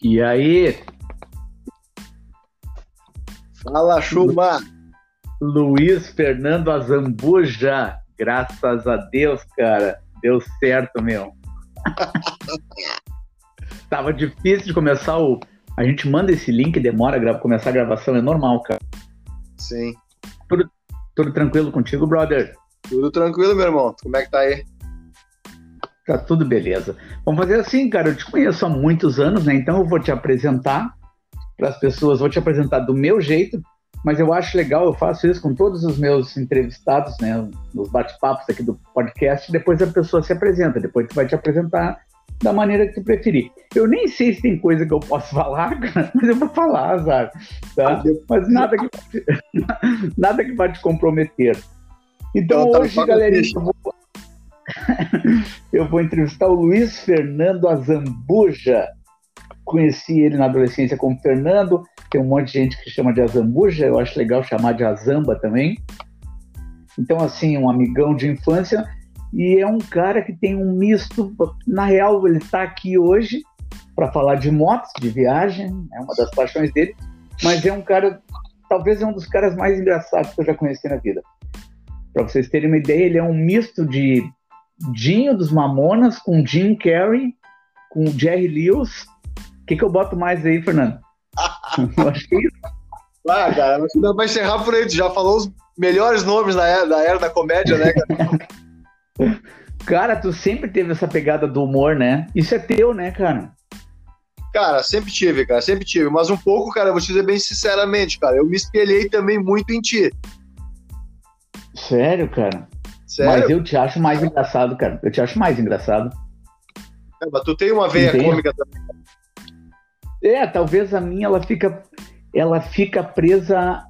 E aí? Fala, Chuma! Luiz Fernando Azambuja. Graças a Deus, cara. Deu certo, meu. Tava difícil de começar o. A gente manda esse link, demora a começar a gravação, é normal, cara. Sim. Tudo, tudo tranquilo contigo, brother? Tudo tranquilo, meu irmão. Como é que tá aí? Tá tudo beleza. Vamos fazer assim, cara. Eu te conheço há muitos anos, né? Então eu vou te apresentar para as pessoas, vou te apresentar do meu jeito, mas eu acho legal, eu faço isso com todos os meus entrevistados, né? Nos bate-papos aqui do podcast. Depois a pessoa se apresenta, depois tu vai te apresentar da maneira que tu preferir. Eu nem sei se tem coisa que eu posso falar, cara, mas eu vou falar, sabe? Tá? Mas nada que, nada que vai te comprometer. Então, então tá, hoje, galerinha, eu vou, eu vou entrevistar o Luiz Fernando Azambuja. Conheci ele na adolescência como Fernando, tem um monte de gente que chama de Azambuja, eu acho legal chamar de Azamba também. Então, assim, um amigão de infância, e é um cara que tem um misto. Na real, ele está aqui hoje para falar de motos, de viagem, é uma das paixões dele, mas é um cara, talvez é um dos caras mais engraçados que eu já conheci na vida. Para vocês terem uma ideia, ele é um misto de Dinho dos Mamonas com Jim Carrey, com Jerry Lewis. O que, que eu boto mais aí, Fernando? eu acho que é isso. Ah, cara, pra encerrar por aí. Tu já falou os melhores nomes da era da, era da comédia, né, cara? cara, tu sempre teve essa pegada do humor, né? Isso é teu, né, cara? Cara, sempre tive, cara, sempre tive. Mas um pouco, cara, eu vou te dizer bem sinceramente, cara, eu me espelhei também muito em ti. Sério, cara? Sério? Mas eu te acho mais engraçado, cara. Eu te acho mais engraçado. É, mas tu tem uma veia cômica também. É, talvez a minha ela fica, ela fica presa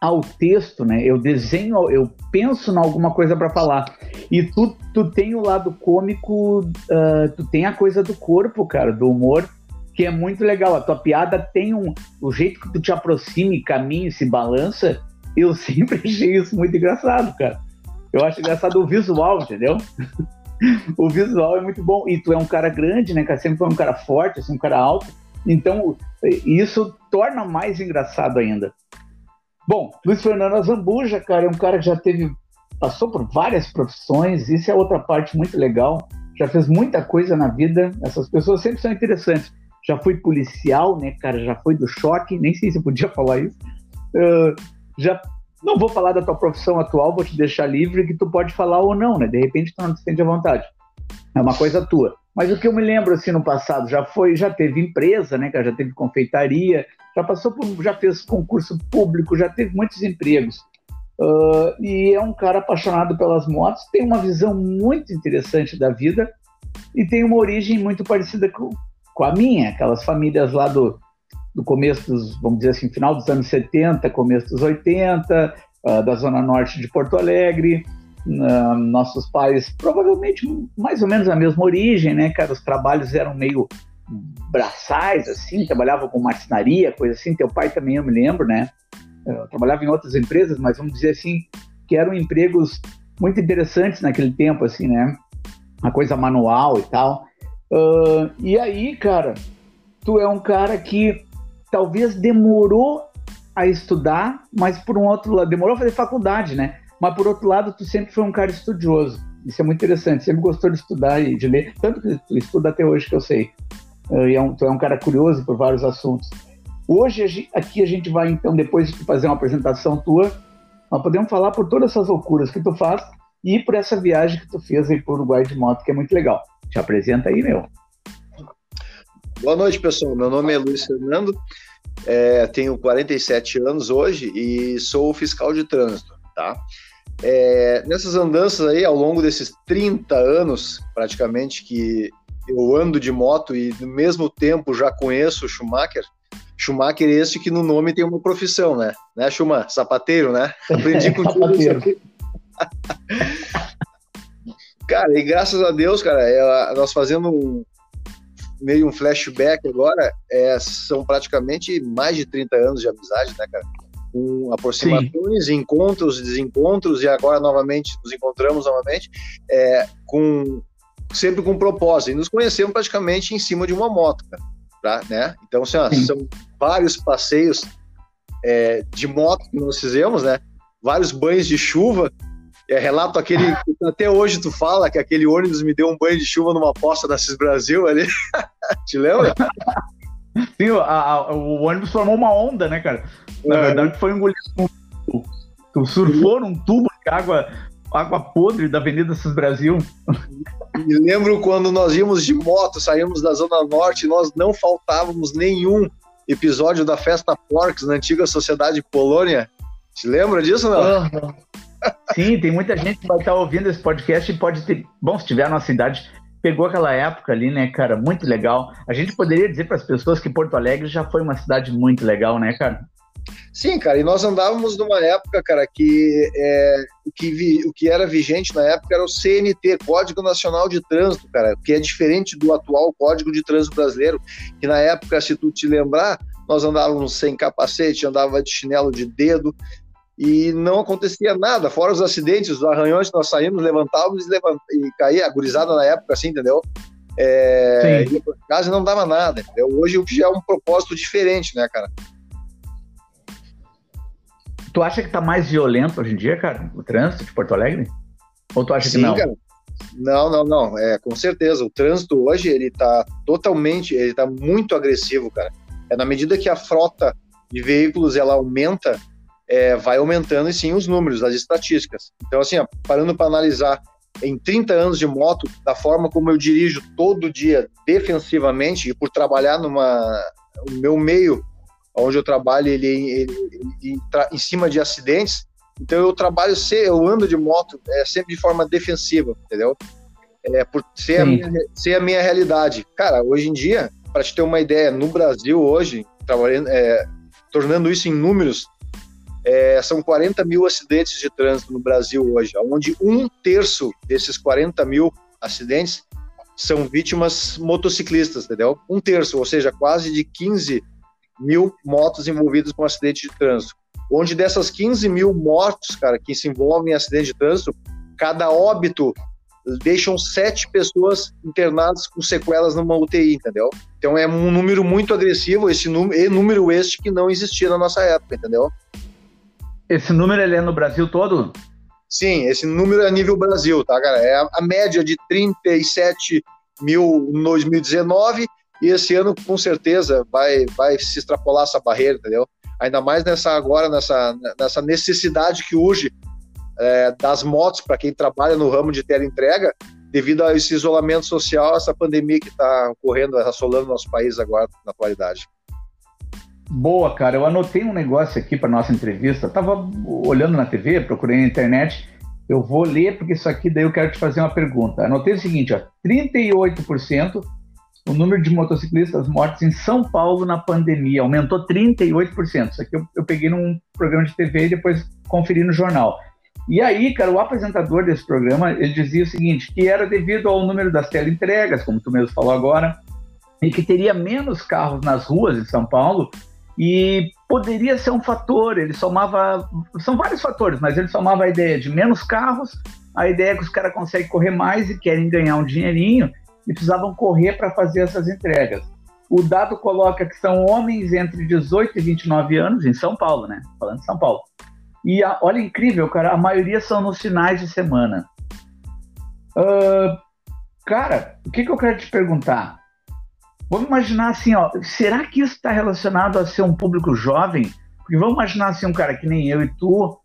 ao texto, né? Eu desenho, eu penso em alguma coisa para falar. E tu, tu tem o lado cômico, uh, tu tem a coisa do corpo, cara, do humor, que é muito legal. A tua piada tem um. O jeito que tu te aproxima e caminha se balança, eu sempre achei isso muito engraçado, cara. Eu acho engraçado o visual, entendeu? o visual é muito bom. E tu é um cara grande, né, cara? Sempre foi um cara forte, assim, um cara alto. Então, isso torna mais engraçado ainda. Bom, Luiz Fernando Azambuja, cara, é um cara que já teve, passou por várias profissões, isso é outra parte muito legal. Já fez muita coisa na vida, essas pessoas sempre são interessantes. Já fui policial, né, cara, já foi do choque, nem sei se eu podia falar isso. Uh, já não vou falar da tua profissão atual, vou te deixar livre que tu pode falar ou não, né? De repente tu não te sente à vontade. É uma coisa tua. Mas o que eu me lembro assim no passado, já foi, já teve empresa, né, já teve confeitaria, já passou por, já fez concurso público, já teve muitos empregos. Uh, e é um cara apaixonado pelas motos, tem uma visão muito interessante da vida e tem uma origem muito parecida com, com a minha, aquelas famílias lá do, do começo dos, vamos dizer assim, final dos anos 70, começo dos 80, uh, ah, da zona norte de Porto Alegre. Uh, nossos pais, provavelmente mais ou menos a mesma origem, né, cara? Os trabalhos eram meio braçais, assim, trabalhava com marcenaria, coisa assim. Teu pai também, eu me lembro, né? Eu trabalhava em outras empresas, mas vamos dizer assim, que eram empregos muito interessantes naquele tempo, assim, né? Uma coisa manual e tal. Uh, e aí, cara, tu é um cara que talvez demorou a estudar, mas por um outro lado, demorou a fazer faculdade, né? Mas por outro lado, tu sempre foi um cara estudioso. Isso é muito interessante. Sempre gostou de estudar e de ler, tanto que tu estuda até hoje que eu sei. E é um, tu é um cara curioso por vários assuntos. Hoje aqui a gente vai então depois de fazer uma apresentação tua, nós podemos falar por todas essas loucuras que tu faz e por essa viagem que tu fez aí o Uruguai de moto, que é muito legal. Te apresenta aí, meu. Boa noite, pessoal. Meu nome é Luiz Fernando, é, tenho 47 anos hoje e sou fiscal de trânsito, tá? É, nessas andanças aí, ao longo desses 30 anos, praticamente, que eu ando de moto e no mesmo tempo já conheço o Schumacher, Schumacher é esse que no nome tem uma profissão, né? Né, Schumacher? Sapateiro, né? Aprendi contigo isso Cara, e graças a Deus, cara, é, nós fazendo um, meio um flashback agora, é, são praticamente mais de 30 anos de amizade, né, cara? Com aproximações, Sim. encontros, desencontros, e agora novamente nos encontramos novamente, é, com sempre com propósito. E nos conhecemos praticamente em cima de uma moto, cara. tá? né? Então, assim, ó, são vários passeios é, de moto que nós fizemos, né? Vários banhos de chuva. É, relato aquele que até hoje tu fala que aquele ônibus me deu um banho de chuva numa poça da Cis Brasil ali. Te lembra? Sim, a, a, o ônibus formou uma onda, né, cara? Na é. verdade, foi engolido. Tu surfou num tubo de água, água podre da Avenida Cis Brasil. Me lembro quando nós íamos de moto, saímos da Zona Norte, nós não faltávamos nenhum episódio da Festa Porcs na antiga Sociedade Polônia. Te lembra disso, não? Uhum. Sim, tem muita gente que vai estar ouvindo esse podcast e pode ter. Bom, se tiver na nossa cidade, pegou aquela época ali, né, cara? Muito legal. A gente poderia dizer para as pessoas que Porto Alegre já foi uma cidade muito legal, né, cara? Sim, cara, e nós andávamos numa época, cara, que, é, o, que vi, o que era vigente na época era o CNT, Código Nacional de Trânsito, cara, que é diferente do atual Código de Trânsito Brasileiro, que na época, se tu te lembrar, nós andávamos sem capacete, andava de chinelo de dedo, e não acontecia nada, fora os acidentes, os arranhões que nós saímos, levantávamos e, levant... e caía, agorizada na época, assim, entendeu? É, ia pra casa e não dava nada, entendeu? Hoje já é um propósito diferente, né, cara? Tu acha que tá mais violento hoje em dia, cara, o trânsito de Porto Alegre? Ou tu acha Sim, que não? Cara. Não, não, não. É, com certeza. O trânsito hoje, ele tá totalmente, ele tá muito agressivo, cara. É na medida que a frota de veículos, ela aumenta, é, vai aumentando, e sim, os números, as estatísticas. Então, assim, ó, parando para analisar, em 30 anos de moto, da forma como eu dirijo todo dia defensivamente, e por trabalhar numa, no meu meio onde eu trabalho ele, ele, ele em cima de acidentes. Então eu trabalho, eu ando de moto é, sempre de forma defensiva, entendeu? É, por ser a, minha, ser a minha realidade. Cara, hoje em dia, para te ter uma ideia, no Brasil hoje, trabalhando, é, tornando isso em números, é, são 40 mil acidentes de trânsito no Brasil hoje, onde um terço desses 40 mil acidentes são vítimas motociclistas, entendeu? Um terço, ou seja, quase de 15 mil motos envolvidas com acidente de trânsito. Onde dessas 15 mil mortos, cara, que se envolvem em acidente de trânsito, cada óbito deixam sete pessoas internadas com sequelas numa UTI, entendeu? Então é um número muito agressivo, esse número, número este que não existia na nossa época, entendeu? Esse número ele é no Brasil todo? Sim, esse número é nível Brasil, tá, cara? É a, a média de 37 mil em 2019 e esse ano, com certeza, vai, vai se extrapolar essa barreira, entendeu? Ainda mais nessa agora, nessa, nessa necessidade que urge é, das motos para quem trabalha no ramo de teleentrega, devido a esse isolamento social, essa pandemia que está ocorrendo, assolando nosso país agora, na atualidade. Boa, cara. Eu anotei um negócio aqui para nossa entrevista. Eu tava olhando na TV, procurei na internet. Eu vou ler porque isso aqui daí eu quero te fazer uma pergunta. Anotei o seguinte, ó, 38% o número de motociclistas mortos em São Paulo na pandemia aumentou 38%. Isso aqui eu, eu peguei num programa de TV e depois conferi no jornal. E aí, cara, o apresentador desse programa, ele dizia o seguinte, que era devido ao número das teleentregas, como tu mesmo falou agora, e que teria menos carros nas ruas de São Paulo, e poderia ser um fator, ele somava, são vários fatores, mas ele somava a ideia de menos carros, a ideia que os caras conseguem correr mais e querem ganhar um dinheirinho, e precisavam correr para fazer essas entregas. O dado coloca que são homens entre 18 e 29 anos, em São Paulo, né? Falando de São Paulo. E a, olha, incrível, cara, a maioria são nos finais de semana. Uh, cara, o que, que eu quero te perguntar? Vamos imaginar assim, ó, será que isso está relacionado a ser um público jovem? Porque vamos imaginar assim, um cara que nem eu e tu,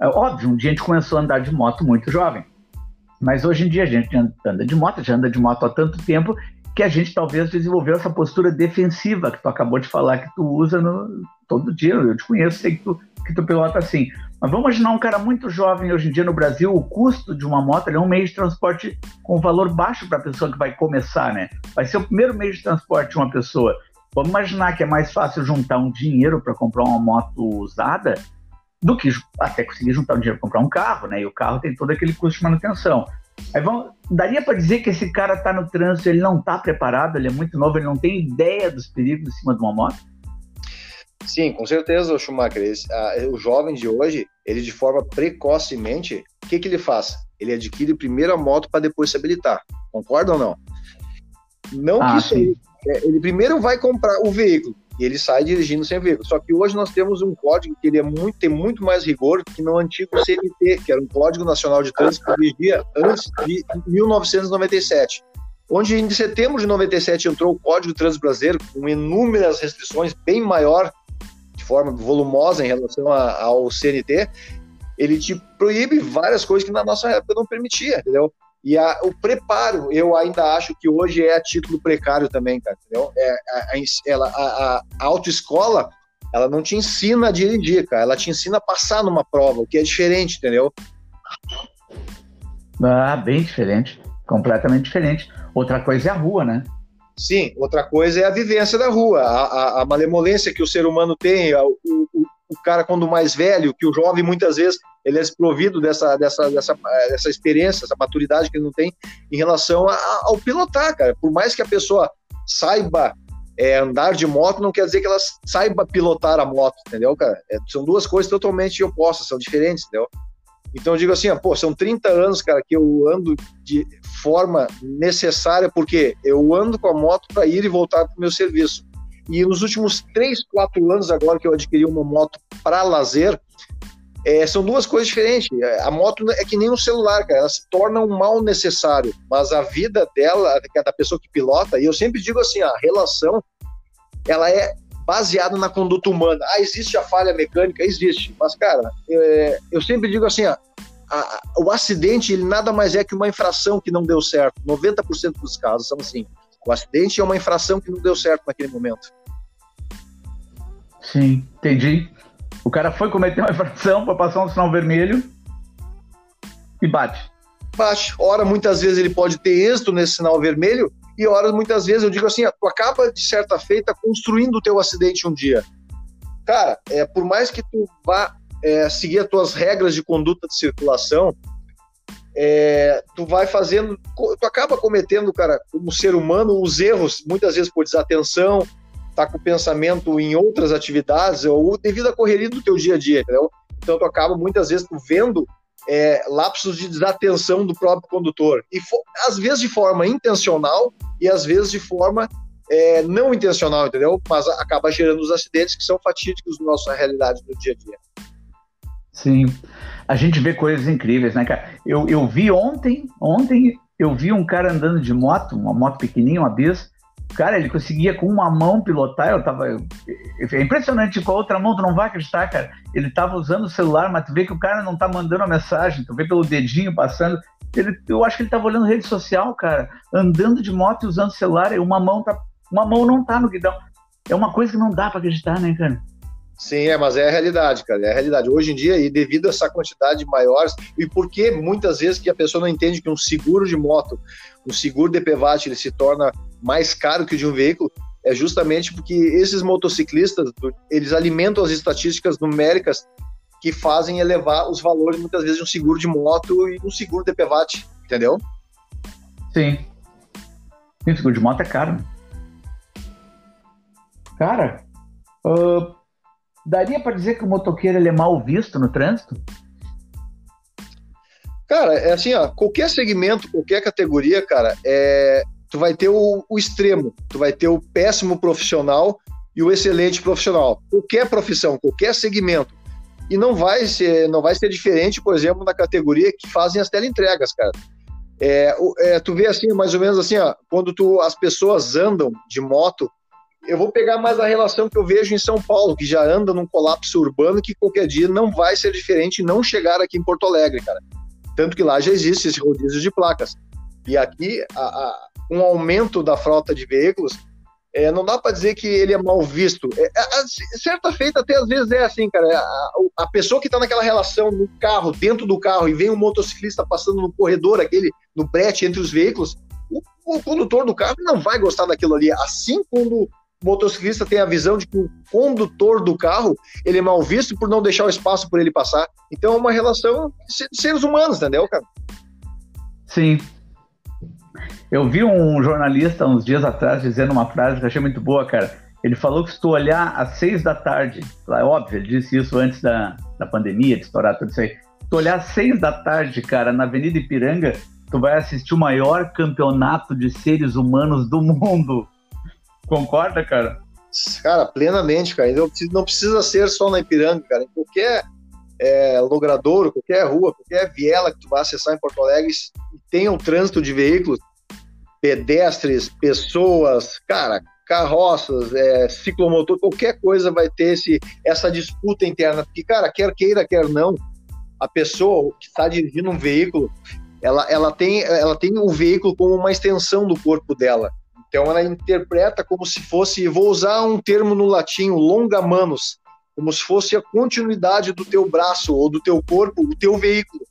é óbvio, um dia a gente começou a andar de moto muito jovem. Mas hoje em dia a gente anda de moto, já anda de moto há tanto tempo que a gente talvez desenvolveu essa postura defensiva que tu acabou de falar que tu usa no, todo dia. Eu te conheço, sei que tu, que tu pilota assim. Mas vamos imaginar um cara muito jovem hoje em dia no Brasil, o custo de uma moto é um meio de transporte com valor baixo para a pessoa que vai começar, né? Vai ser o primeiro meio de transporte de uma pessoa. Vamos imaginar que é mais fácil juntar um dinheiro para comprar uma moto usada do que até conseguir juntar um dinheiro para comprar um carro, né? E o carro tem todo aquele custo de manutenção. Aí vamos, daria para dizer que esse cara está no trânsito, ele não está preparado, ele é muito novo, ele não tem ideia dos perigos em cima de uma moto? Sim, com certeza, Schumacher. Esse, a, o jovem de hoje, ele de forma precocemente, o que, que ele faz? Ele adquire primeiro a moto para depois se habilitar. Concorda ou não? Não, ah, que isso, é, ele primeiro vai comprar o veículo e ele sai dirigindo sem veículo. Só que hoje nós temos um código que ele é muito, tem muito mais rigor que no antigo CNT, que era um Código Nacional de Trânsito que vigia antes de 1997. Onde em setembro de 97 entrou o Código de Trânsito Brasileiro com inúmeras restrições bem maior, de forma volumosa em relação a, ao CNT, ele te proíbe várias coisas que na nossa época não permitia, entendeu? E a, o preparo, eu ainda acho que hoje é a título precário também, cara, entendeu? É, a, ela, a, a autoescola, ela não te ensina a dirigir, cara, ela te ensina a passar numa prova, o que é diferente, entendeu? Ah, bem diferente, completamente diferente. Outra coisa é a rua, né? Sim, outra coisa é a vivência da rua, a, a, a malemolência que o ser humano tem, o, o, o cara quando mais velho, que o jovem muitas vezes ele é desprovido dessa, dessa, dessa, dessa experiência, essa maturidade que ele não tem em relação a, ao pilotar, cara. Por mais que a pessoa saiba é, andar de moto, não quer dizer que ela saiba pilotar a moto, entendeu, cara? É, são duas coisas totalmente opostas, são diferentes, entendeu? Então eu digo assim, pô, são 30 anos, cara, que eu ando de forma necessária, porque eu ando com a moto para ir e voltar para o meu serviço. E nos últimos 3, 4 anos, agora que eu adquiri uma moto para lazer, é, são duas coisas diferentes. A moto é que nem um celular, cara. Ela se torna um mal necessário. Mas a vida dela, é da pessoa que pilota, e eu sempre digo assim, a relação, ela é baseada na conduta humana. Ah, existe a falha mecânica? Existe. Mas, cara, é, eu sempre digo assim, ó, a, o acidente, ele nada mais é que uma infração que não deu certo. 90% dos casos são assim. O acidente é uma infração que não deu certo naquele momento. Sim, entendi. O cara foi cometer uma infração para passar um sinal vermelho e bate. Bate. Ora, muitas vezes ele pode ter êxito nesse sinal vermelho e ora, muitas vezes eu digo assim, tu acaba de certa feita construindo o teu acidente um dia. Cara, é, por mais que tu vá é, seguir as tuas regras de conduta de circulação, é, tu vai fazendo, tu acaba cometendo, cara, como ser humano, os erros, muitas vezes por desatenção, tá com o pensamento em outras atividades ou devido à correria do teu dia a dia, entendeu? Então tu acaba muitas vezes tu vendo é, lapsos de desatenção do próprio condutor e às vezes de forma intencional e às vezes de forma é, não intencional, entendeu? Mas acaba gerando os acidentes que são fatídicos na nossa realidade do dia a dia. Sim, a gente vê coisas incríveis, né, cara? Eu, eu vi ontem, ontem eu vi um cara andando de moto, uma moto pequenininha, uma bis, Cara, ele conseguia com uma mão pilotar, eu tava. É impressionante, com a outra mão, tu não vai acreditar, cara. Ele tava usando o celular, mas tu vê que o cara não tá mandando a mensagem, tu vê pelo dedinho passando. Ele, eu acho que ele tava olhando rede social, cara, andando de moto e usando celular, e uma mão tá. Uma mão não tá no guidão. É uma coisa que não dá para acreditar, né, cara? Sim, é, mas é a realidade, cara, é a realidade. Hoje em dia, e devido a essa quantidade maior, e porque muitas vezes que a pessoa não entende que um seguro de moto, um seguro de PVAT, ele se torna mais caro que o de um veículo, é justamente porque esses motociclistas, eles alimentam as estatísticas numéricas que fazem elevar os valores, muitas vezes, de um seguro de moto e um seguro de PVAT, entendeu? Sim. o seguro de moto é caro. Cara, uh, Daria para dizer que o motoqueiro ele é mal visto no trânsito? Cara, é assim, ó, qualquer segmento, qualquer categoria, cara, é, tu vai ter o, o extremo, tu vai ter o péssimo profissional e o excelente profissional. Qualquer profissão, qualquer segmento. E não vai ser, não vai ser diferente, por exemplo, na categoria que fazem as teleentregas, cara. É, é, tu vê assim, mais ou menos assim, ó, quando tu, as pessoas andam de moto eu vou pegar mais a relação que eu vejo em São Paulo, que já anda num colapso urbano que qualquer dia não vai ser diferente não chegar aqui em Porto Alegre, cara. Tanto que lá já existe esse rodízio de placas. E aqui, a, a, um aumento da frota de veículos, é, não dá para dizer que ele é mal visto. É, a, certa feita até às vezes é assim, cara. A, a pessoa que está naquela relação no carro, dentro do carro, e vem um motociclista passando no corredor, aquele, no brete entre os veículos, o, o condutor do carro não vai gostar daquilo ali. Assim quando motociclista tem a visão de que o condutor do carro ele é mal visto por não deixar o espaço por ele passar. Então é uma relação de seres humanos, entendeu, cara? Sim. Eu vi um jornalista uns dias atrás dizendo uma frase que eu achei muito boa, cara. Ele falou que se tu olhar às seis da tarde, é óbvio, ele disse isso antes da, da pandemia, de estourar tudo isso aí. Se tu olhar às seis da tarde, cara, na Avenida Ipiranga, tu vai assistir o maior campeonato de seres humanos do mundo Concorda, cara? Cara, plenamente, cara. Não precisa, não precisa ser só na Ipiranga, cara. Em qualquer é, logradouro, qualquer rua, qualquer viela que tu vá acessar em Porto Alegre, tenha um trânsito de veículos, pedestres, pessoas, cara, carroças, é, ciclomotor, qualquer coisa vai ter esse, essa disputa interna. Porque, cara, quer queira, quer não, a pessoa que está dirigindo um veículo, ela, ela, tem, ela tem o veículo como uma extensão do corpo dela. Então ela interpreta como se fosse, vou usar um termo no latim, longa manos, como se fosse a continuidade do teu braço ou do teu corpo, o teu veículo.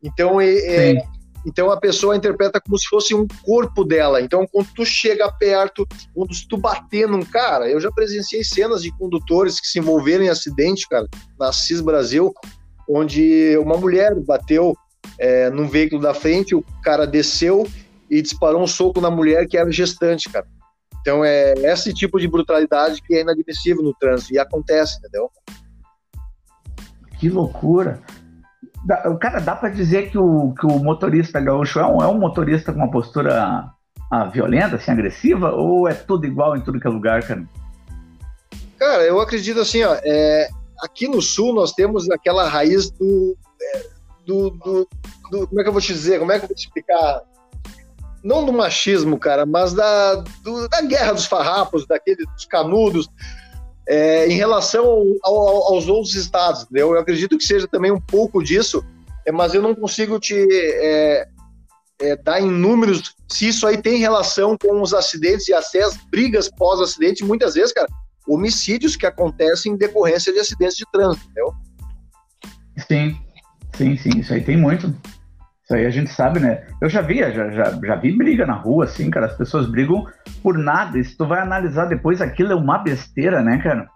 Então, é, é, então a pessoa interpreta como se fosse um corpo dela. Então, quando tu chega perto, quando tu bater num cara, eu já presenciei cenas de condutores que se envolveram em acidente, cara, na CIS Brasil, onde uma mulher bateu é, num veículo da frente, o cara desceu e disparou um soco na mulher que era gestante, cara. Então é esse tipo de brutalidade que é inadmissível no trânsito e acontece, entendeu? Que loucura! O cara, dá para dizer que o, que o motorista gaúcho é um, é um motorista com uma postura ah, violenta, assim, agressiva, ou é tudo igual em tudo que é lugar, cara? Cara, eu acredito assim, ó, é, aqui no sul nós temos aquela raiz do, é, do, do, do, Como é que eu vou te dizer? Como é que eu vou te explicar? Não do machismo, cara, mas da, do, da guerra dos farrapos, daqueles dos canudos, é, em relação ao, ao, aos outros estados, entendeu? Eu acredito que seja também um pouco disso, é, mas eu não consigo te é, é dar em números se isso aí tem relação com os acidentes e até as brigas pós-acidente, muitas vezes, cara, homicídios que acontecem em decorrência de acidentes de trânsito, entendeu? Sim, sim, sim, isso aí tem muito. Isso aí a gente sabe, né? Eu já vi, já, já, já vi briga na rua, assim, cara. As pessoas brigam por nada. E se tu vai analisar depois, aquilo é uma besteira, né, cara?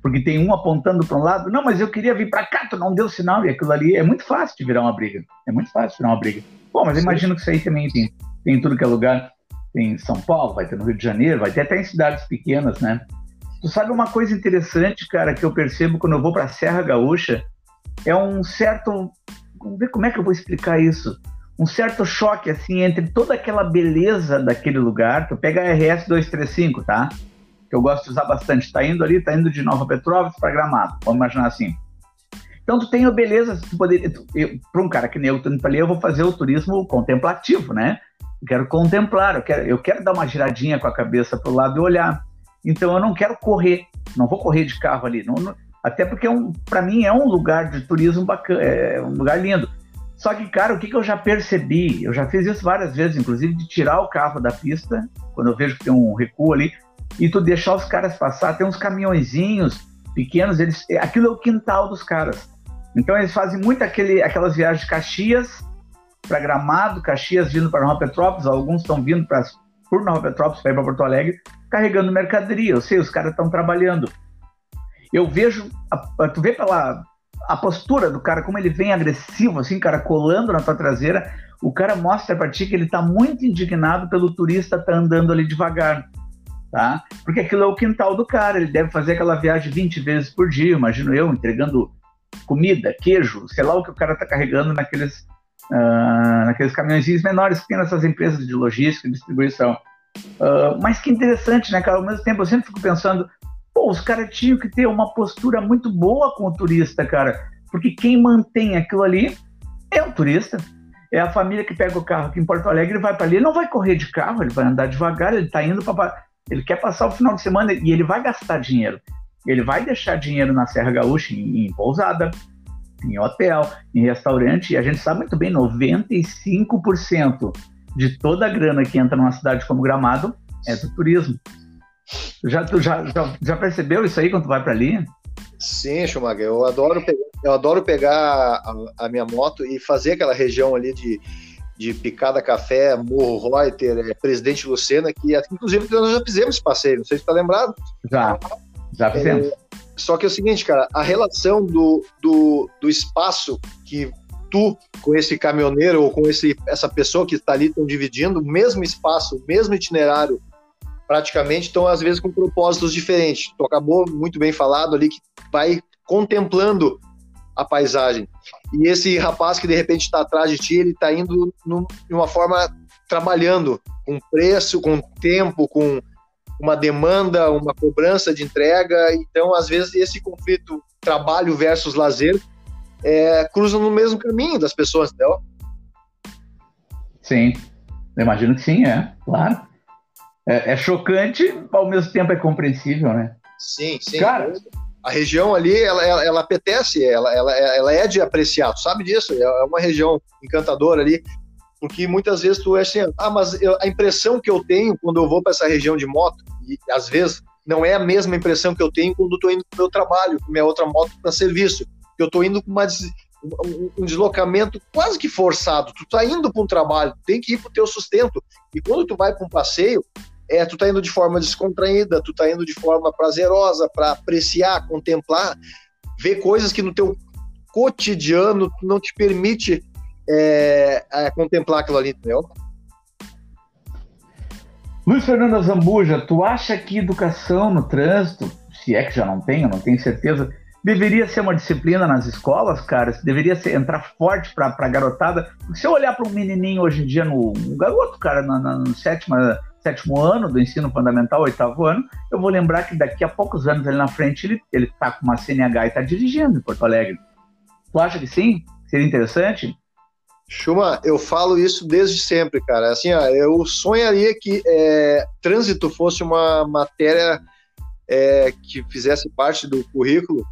Porque tem um apontando para um lado, não, mas eu queria vir para cá, tu não deu sinal, e aquilo ali é muito fácil de virar uma briga. É muito fácil de virar uma briga. Bom, mas imagino que isso aí também tem, tem em tudo que é lugar. Tem em São Paulo, vai ter no Rio de Janeiro, vai ter até em cidades pequenas, né? Tu sabe uma coisa interessante, cara, que eu percebo quando eu vou para a Serra Gaúcha? É um certo vamos como é que eu vou explicar isso. Um certo choque, assim, entre toda aquela beleza daquele lugar. Tu pega a RS 235, tá? Que eu gosto de usar bastante. Tá indo ali, tá indo de Nova Petrópolis para Gramado. Vamos imaginar assim. Então, tu tem a beleza, tu poderia. Para um cara que nem eu indo ali, eu vou fazer o turismo contemplativo, né? Eu quero contemplar, eu quero, eu quero dar uma giradinha com a cabeça para o lado e olhar. Então, eu não quero correr, não vou correr de carro ali. Não, não, até porque, é um, para mim, é um lugar de turismo bacana, é um lugar lindo. Só que, cara, o que, que eu já percebi? Eu já fiz isso várias vezes, inclusive, de tirar o carro da pista, quando eu vejo que tem um recuo ali, e tu deixar os caras passar. Tem uns caminhõezinhos pequenos, eles, aquilo é o quintal dos caras. Então, eles fazem muito aquele, aquelas viagens de Caxias para Gramado, Caxias vindo para Nova Petrópolis, alguns estão vindo pra, por Nova Petrópolis para ir para Porto Alegre, carregando mercadoria. Eu sei, os caras estão trabalhando eu vejo, a, tu vê pela a postura do cara, como ele vem agressivo, assim, cara, colando na tua traseira, o cara mostra pra ti que ele tá muito indignado pelo turista tá andando ali devagar, tá? Porque aquilo é o quintal do cara, ele deve fazer aquela viagem 20 vezes por dia, imagino eu, entregando comida, queijo, sei lá o que o cara tá carregando naqueles, uh, naqueles caminhões menores que tem nessas empresas de logística e distribuição. Uh, mas que interessante, né, cara? Ao mesmo tempo, eu sempre fico pensando, Pô, os caras tinham que ter uma postura muito boa com o turista, cara. Porque quem mantém aquilo ali é o turista. É a família que pega o carro aqui em Porto Alegre e vai para ali. Ele não vai correr de carro, ele vai andar devagar, ele está indo para. Ele quer passar o final de semana e ele vai gastar dinheiro. Ele vai deixar dinheiro na Serra Gaúcha, em, em pousada, em hotel, em restaurante, e a gente sabe muito bem, 95% de toda a grana que entra numa cidade como Gramado é do turismo. Já, já, já, já percebeu isso aí quando tu vai para ali? Sim, Schumacher, eu adoro pegar, eu adoro pegar a, a, minha moto e fazer aquela região ali de, de Picada Café, Morro Reuter, é, Presidente Lucena, que inclusive nós já fizemos esse passeio, não sei se está lembrado. Já, já fizemos. É, só que é o seguinte, cara, a relação do, do, do espaço que tu, com esse caminhoneiro ou com esse, essa pessoa que está ali, estão dividindo o mesmo espaço, o mesmo itinerário praticamente estão às vezes com propósitos diferentes. Tu acabou muito bem falado ali que vai contemplando a paisagem. E esse rapaz que de repente está atrás de ti, ele está indo num, de uma forma trabalhando com preço, com tempo, com uma demanda, uma cobrança de entrega. Então, às vezes, esse conflito trabalho versus lazer é, cruzam no mesmo caminho das pessoas, entendeu? Sim, imagino que sim, é, claro. É, é, chocante, ao mesmo tempo é compreensível, né? Sim, sim. Cara, a região ali, ela, ela, ela apetece, ela, ela, ela é de apreciar, tu sabe disso? É uma região encantadora ali, porque muitas vezes tu é assim, ah, mas eu, a impressão que eu tenho quando eu vou para essa região de moto, e às vezes não é a mesma impressão que eu tenho quando estou indo para o meu trabalho, com minha outra moto para serviço, que eu estou indo com uma, um, um, deslocamento quase que forçado, tu tá indo para um trabalho, tem que ir para o teu sustento, e quando tu vai para um passeio, é, tu tá indo de forma descontraída, tu tá indo de forma prazerosa para apreciar, contemplar, ver coisas que no teu cotidiano não te permite é, é, contemplar aquilo ali, entendeu? Luiz Fernando Zambuja, tu acha que educação no trânsito, se é que já não tem, eu não tenho certeza, deveria ser uma disciplina nas escolas, cara? Deveria ser, entrar forte para a garotada? se eu olhar para um menininho hoje em dia, no, um garoto, cara, no, no sétima, sétimo ano do ensino fundamental, oitavo ano, eu vou lembrar que daqui a poucos anos ali na frente ele, ele tá com uma CNH e tá dirigindo em Porto Alegre. Tu acha que sim? Seria interessante? Chuma, eu falo isso desde sempre, cara. Assim, ó, eu sonharia que é, trânsito fosse uma matéria é, que fizesse parte do currículo,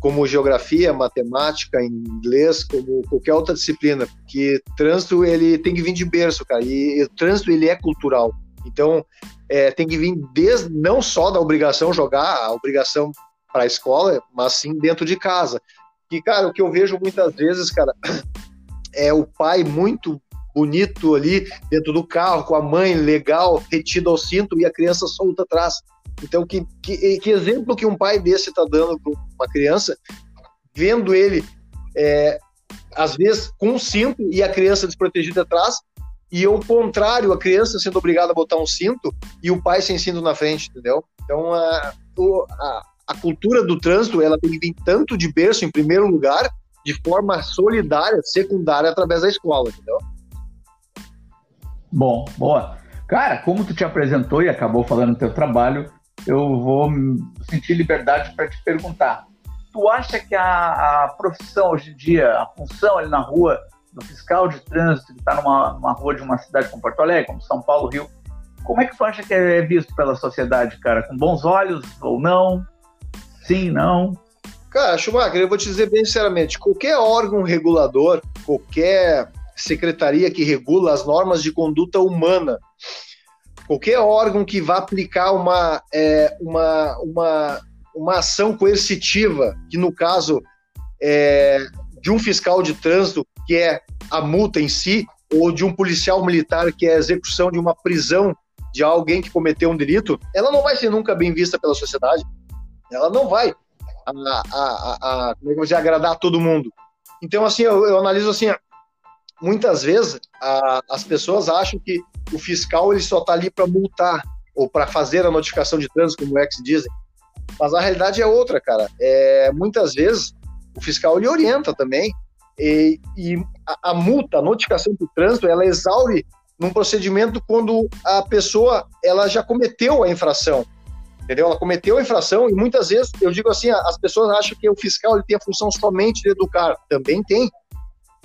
como geografia, matemática, inglês, como qualquer outra disciplina, porque trânsito ele tem que vir de berço, cara. E, e trânsito ele é cultural. Então, é, tem que vir desde não só da obrigação jogar, a obrigação para a escola, mas sim dentro de casa. E, cara, o que eu vejo muitas vezes, cara, é o pai muito bonito ali dentro do carro, com a mãe legal, retida ao cinto e a criança solta atrás. Então, que, que, que exemplo que um pai desse está dando para uma criança, vendo ele, é, às vezes, com um cinto e a criança desprotegida atrás, e o contrário, a criança sendo obrigada a botar um cinto e o pai sem cinto na frente, entendeu? Então, a, a, a cultura do trânsito, ela tem que vir tanto de berço, em primeiro lugar, de forma solidária, secundária, através da escola, entendeu? Bom, boa. Cara, como tu te apresentou e acabou falando do teu trabalho, eu vou sentir liberdade para te perguntar. Tu acha que a, a, profissão hoje em dia, a função ali na rua, do fiscal de trânsito que está numa, numa, rua de uma cidade como Porto Alegre, como São Paulo, Rio. Como é que tu acha que é visto pela sociedade, cara? Com bons olhos ou não? Sim, não? Cara, Schumacher, eu vou te dizer bem sinceramente, qualquer órgão regulador, qualquer secretaria que regula as normas de conduta humana, qualquer órgão que vá aplicar uma, é, uma, uma, uma ação coercitiva, que no caso é, de um fiscal de trânsito, que é a multa em si, ou de um policial militar, que é a execução de uma prisão de alguém que cometeu um delito, ela não vai ser nunca bem vista pela sociedade. Ela não vai a, a, a, a como é que dizer, agradar todo mundo. Então, assim, eu, eu analiso assim, muitas vezes a, as pessoas acham que o fiscal ele só está ali para multar ou para fazer a notificação de trânsito, como é que se dizem. Mas a realidade é outra, cara. É, muitas vezes o fiscal ele orienta também e, e a, a, multa, a notificação do trânsito, ela exaure num procedimento quando a pessoa ela já cometeu a infração, entendeu? Ela cometeu a infração e muitas vezes eu digo assim, as pessoas acham que o fiscal ele tem a função somente de educar, também tem.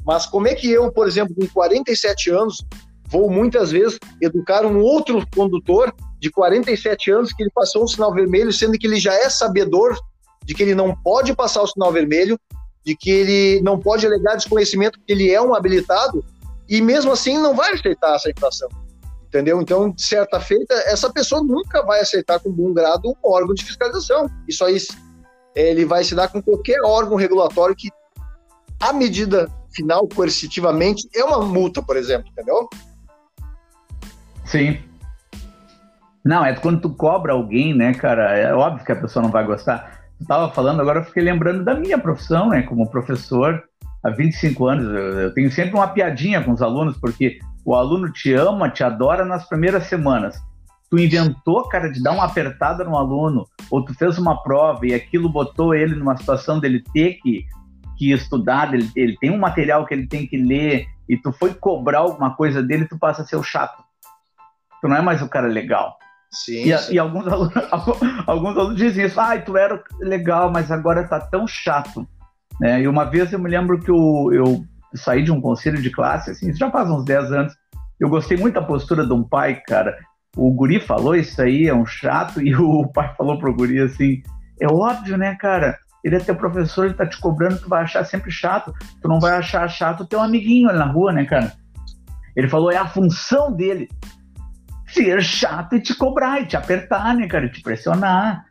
Mas como é que eu, por exemplo, com 47 anos, vou muitas vezes educar um outro condutor de 47 anos que ele passou um sinal vermelho, sendo que ele já é sabedor de que ele não pode passar o sinal vermelho, de que ele não pode alegar desconhecimento porque ele é um habilitado, e mesmo assim não vai aceitar essa infração. Entendeu? Então, de certa feita, essa pessoa nunca vai aceitar com bom grado um órgão de fiscalização. Isso aí ele vai se dar com qualquer órgão regulatório que a medida final coercitivamente é uma multa, por exemplo, entendeu? Sim. Não, é quando tu cobra alguém, né, cara? É óbvio que a pessoa não vai gostar estava falando, agora eu fiquei lembrando da minha profissão, né, como professor há 25 anos. Eu, eu tenho sempre uma piadinha com os alunos, porque o aluno te ama, te adora nas primeiras semanas. Tu inventou, cara, de dar uma apertada no aluno, ou tu fez uma prova e aquilo botou ele numa situação dele ter que, que estudar, ele, ele tem um material que ele tem que ler, e tu foi cobrar alguma coisa dele, tu passa a ser o chato. Tu não é mais o cara legal. Sim, e, sim. e alguns, alunos, alguns alunos dizem isso, ai, ah, tu era legal, mas agora tá tão chato. Né? E uma vez eu me lembro que eu, eu saí de um conselho de classe, assim, já faz uns 10 anos, eu gostei muito da postura de um pai, cara. O guri falou isso aí, é um chato, e o pai falou pro guri assim, é óbvio, né, cara? Ele é teu professor, ele tá te cobrando, tu vai achar sempre chato. Tu não vai achar chato teu amiguinho ali na rua, né, cara? Ele falou, é a função dele ser chato e te cobrar, e te apertar, né, cara? E te pressionar.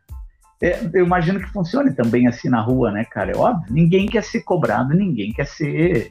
É, eu imagino que funcione também assim na rua, né, cara? É óbvio. Ninguém quer ser cobrado, ninguém quer ser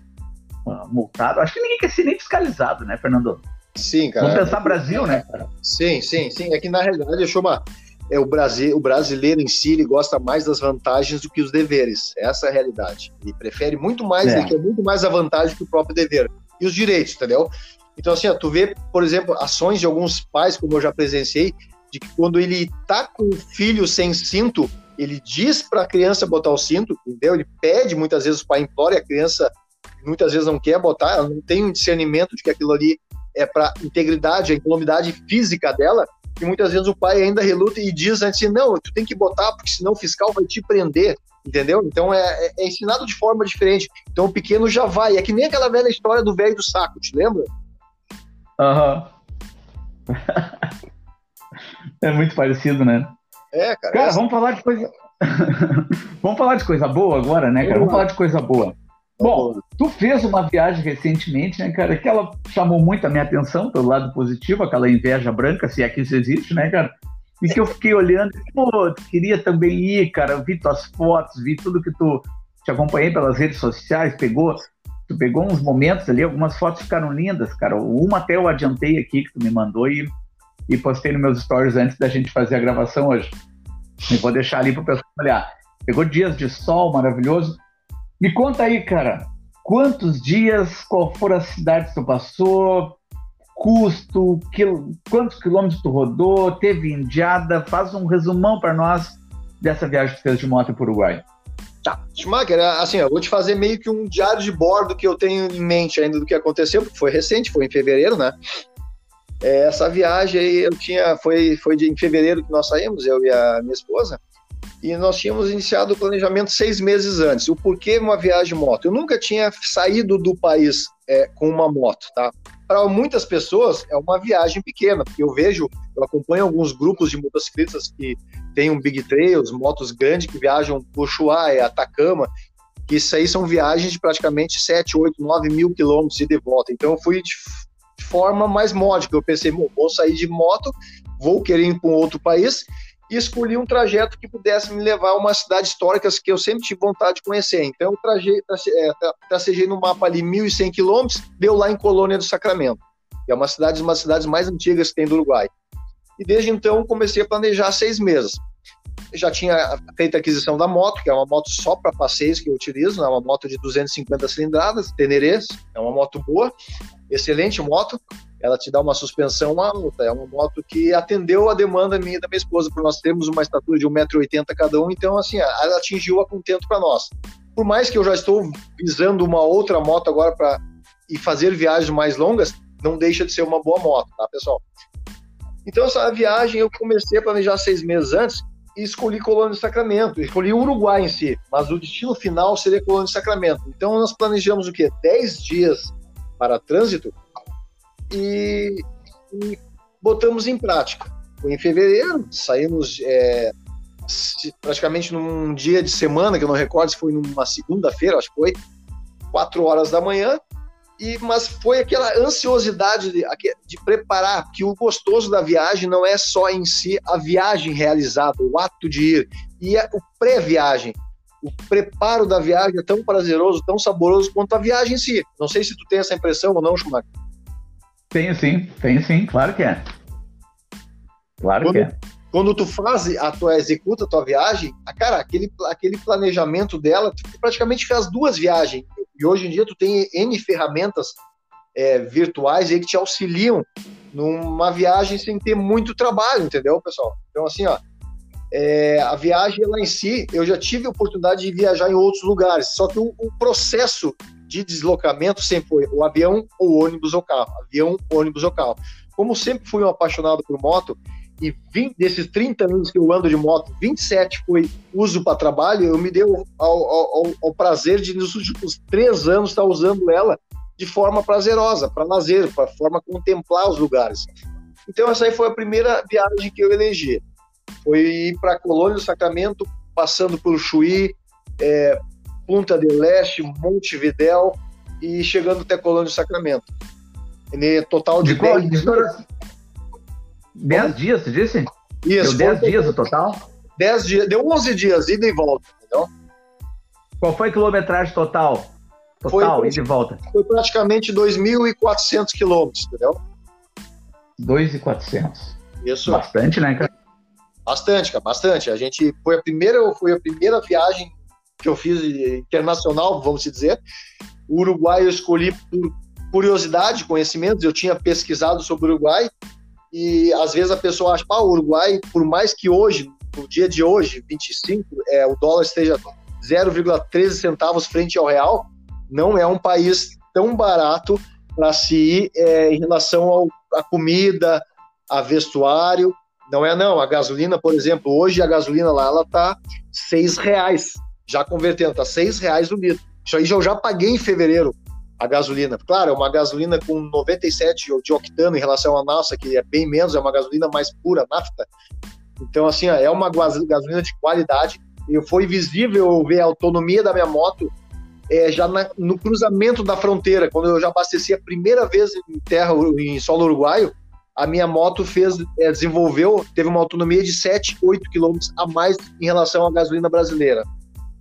uh, multado. Acho que ninguém quer ser nem fiscalizado, né, Fernando? Sim, cara. Vamos pensar Brasil, né, cara? Sim, sim, sim. É que na realidade, eu uma. É, o, Brasil, o brasileiro em si ele gosta mais das vantagens do que os deveres. Essa é a realidade. Ele prefere muito mais, é. ele quer muito mais a vantagem que o próprio dever. E os direitos, entendeu? Então, assim, ó, tu vê, por exemplo, ações de alguns pais, como eu já presenciei, de que quando ele tá com o filho sem cinto, ele diz para a criança botar o cinto, entendeu? Ele pede, muitas vezes o pai implora e a criança muitas vezes não quer botar, ela não tem um discernimento de que aquilo ali é para integridade, a incolumidade física dela, e muitas vezes o pai ainda reluta e diz antes, não, tu tem que botar, porque senão o fiscal vai te prender, entendeu? Então é, é, é ensinado de forma diferente. Então o pequeno já vai, é que nem aquela velha história do velho do saco, te lembra? Aham. Uhum. é muito parecido, né? É, cara. Cara, vamos falar de coisa. vamos falar de coisa boa agora, né, cara? Vamos falar de coisa boa. Bom, tu fez uma viagem recentemente, né, cara, que ela chamou muito a minha atenção pelo lado positivo, aquela inveja branca, se é que isso existe, né, cara? E que eu fiquei olhando, pô, queria também ir, cara, vi tuas fotos, vi tudo que tu te acompanhei pelas redes sociais, pegou tu pegou uns momentos ali, algumas fotos ficaram lindas, cara. Uma até eu adiantei aqui que tu me mandou e, e postei nos meus stories antes da gente fazer a gravação hoje. E vou deixar ali pro pessoal olhar. Pegou dias de sol maravilhoso. Me conta aí, cara, quantos dias, qual foram as cidades que tu passou, custo, quil, quantos quilômetros tu rodou, teve indiada, faz um resumão para nós dessa viagem que tu fez de moto para o Uruguai. Tá. Schumacher, assim, eu vou te fazer meio que um diário de bordo que eu tenho em mente ainda do que aconteceu, porque foi recente, foi em fevereiro, né? É, essa viagem aí eu tinha, foi, foi de, em fevereiro que nós saímos, eu e a minha esposa, e nós tínhamos iniciado o planejamento seis meses antes. O porquê uma viagem moto? Eu nunca tinha saído do país é, com uma moto, tá? Para muitas pessoas é uma viagem pequena, porque eu vejo, eu acompanho alguns grupos de motociclistas que tem um Big Trails, motos grandes que viajam por Ushuaia, Atacama, que isso aí são viagens de praticamente 7, 8, 9 mil quilômetros de volta. Então eu fui de forma mais módica. Eu pensei, vou sair de moto, vou querer ir para um outro país e escolhi um trajeto que pudesse me levar a uma cidade histórica que eu sempre tive vontade de conhecer. Então eu trajei, é, tracejei no mapa ali 1.100 quilômetros, deu lá em Colônia do Sacramento, que é uma cidade, uma das cidades mais antigas que tem do Uruguai. E desde então comecei a planejar seis meses já tinha feito a aquisição da moto, que é uma moto só para passeios que eu utilizo, é uma moto de 250 cilindradas, Tenerês, é uma moto boa, excelente moto, ela te dá uma suspensão alta, é uma moto que atendeu a demanda minha e da minha esposa, por nós termos uma estatura de 1,80m cada um, então assim, ela atingiu a contento para nós. Por mais que eu já estou visando uma outra moto agora para e fazer viagens mais longas, não deixa de ser uma boa moto, tá, pessoal? Então, essa viagem eu comecei a planejar seis meses antes, e escolhi Colônia do Sacramento. Escolhi o Uruguai em si, mas o destino final seria Colônia do Sacramento. Então nós planejamos o quê? 10 dias para trânsito e, e, botamos em prática. Em fevereiro, saímos é, praticamente num dia de semana, que eu não recordo se foi numa segunda-feira, acho que foi, 4 horas da manhã, e, mas foi aquela ansiosidade de, de preparar, que o gostoso da viagem não é só em si a viagem realizada, o ato de ir, e é o pré-viagem. O preparo da viagem é tão prazeroso, tão saboroso quanto a viagem em si. Não sei se tu tem essa impressão ou não, Schumacher. Tenho sim, tenho sim, claro que é. Claro quando, que é. Quando tu faz, a tua executa a tua viagem, a, cara, aquele, aquele planejamento dela, tu praticamente fez duas viagens e hoje em dia tu tem N ferramentas é, virtuais aí que te auxiliam numa viagem sem ter muito trabalho, entendeu, pessoal? Então, assim, ó, é, a viagem ela em si, eu já tive a oportunidade de viajar em outros lugares, só que o, o processo de deslocamento sempre foi o avião ou ônibus ou carro, avião, ônibus ou carro. Como sempre fui um apaixonado por moto, e 20, desses 30 anos que eu ando de moto, 27 foi uso para trabalho, eu me deu ao, ao, ao, prazer de, nos últimos três anos, estar tá usando ela de forma prazerosa, para lazer, para forma contemplar os lugares. Então, essa aí foi a primeira viagem que eu elegi. Foi ir para Colônia do Sacramento, passando por Chuí, é, Punta del Leste, Montevidéu e chegando até Colônia do Sacramento. Ele total de, de 10 dias. 10 dias, você disse? Isso. Deu 10 dias o total? 10 dias, deu 11 dias, ida e volta, entendeu? Qual foi a quilometragem total? Total, foi, ida e volta? Foi praticamente 2.400 quilômetros, entendeu? 2.400. Isso. Bastante, né, cara? Bastante, cara, bastante. A gente foi a primeira, foi a primeira viagem que eu fiz internacional, vamos dizer. O Uruguai eu escolhi por curiosidade, conhecimentos. Eu tinha pesquisado sobre o Uruguai e às vezes a pessoa acha, ah, o Uruguai, por mais que hoje, no dia de hoje, 25, é, o dólar esteja 0,13 centavos frente ao real, não é um país tão barato para se ir é, em relação à comida, a vestuário. Não é não. A gasolina, por exemplo, hoje a gasolina lá ela tá seis reais, já convertendo, tá seis reais o litro. Isso aí eu já paguei em fevereiro a gasolina. Claro, é uma gasolina com 97 de octano em relação à nossa, que é bem menos, é uma gasolina mais pura, nafta. Então, assim, é uma gasolina de qualidade. E foi visível ver a autonomia da minha moto é, já na, no cruzamento da fronteira, quando eu já abasteci a primeira vez em terra, em solo uruguaio, a minha moto fez, é, desenvolveu, teve uma autonomia de 7, 8 quilômetros a mais em relação à gasolina brasileira.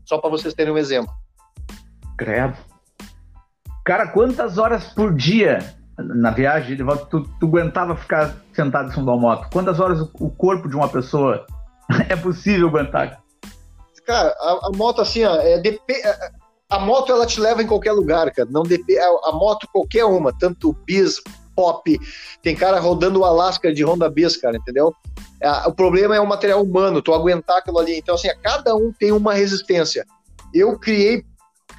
Só para vocês terem um exemplo. Credo. Cara, quantas horas por dia na viagem de volta tu, tu aguentava ficar sentado em cima da moto? Quantas horas o, o, corpo de uma pessoa é possível aguentar? Cara, a, a moto assim, ó, é, é, a moto ela te leva em qualquer lugar, cara. Não depende, a, moto qualquer uma, tanto bis, pop, tem cara rodando o Alasca de Honda Bis, cara, entendeu? o problema é o material humano, tu aguentar aquilo ali. Então assim, cada um tem uma resistência. Eu criei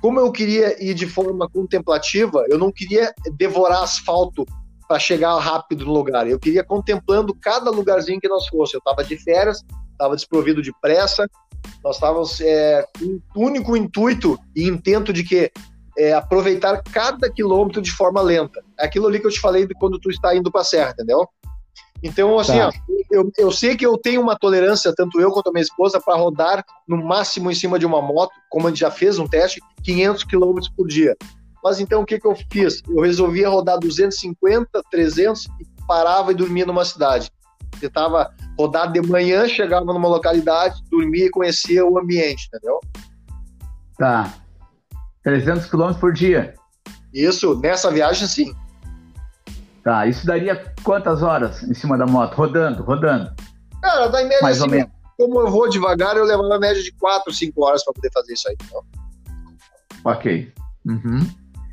como eu queria ir de forma contemplativa, eu não queria devorar asfalto para chegar rápido no lugar. Eu queria contemplando cada lugarzinho que nós fosse. Eu estava de férias, estava desprovido de pressa. Nós estávamos é, com o único intuito e intento de que é, aproveitar cada quilômetro de forma lenta. É aquilo ali que eu te falei de quando tu está indo para a serra, entendeu? Então, assim, tá. ó, eu, eu sei que eu tenho uma tolerância, tanto eu quanto a minha esposa, para rodar no máximo em cima de uma moto, como a gente já fez um teste, 500 km por dia. Mas então o que, que eu fiz? Eu resolvia rodar 250, 300 e parava e dormia numa cidade. Tentava rodar de manhã, chegava numa localidade, dormia e conhecia o ambiente, entendeu? Tá. 300 km por dia. Isso, nessa viagem sim. Tá, isso daria quantas horas em cima da moto? Rodando, rodando. Cara, dá em média Mais assim, ou menos. como eu vou devagar, eu levo na média de 4, 5 horas para poder fazer isso aí. Então. Ok. Uhum.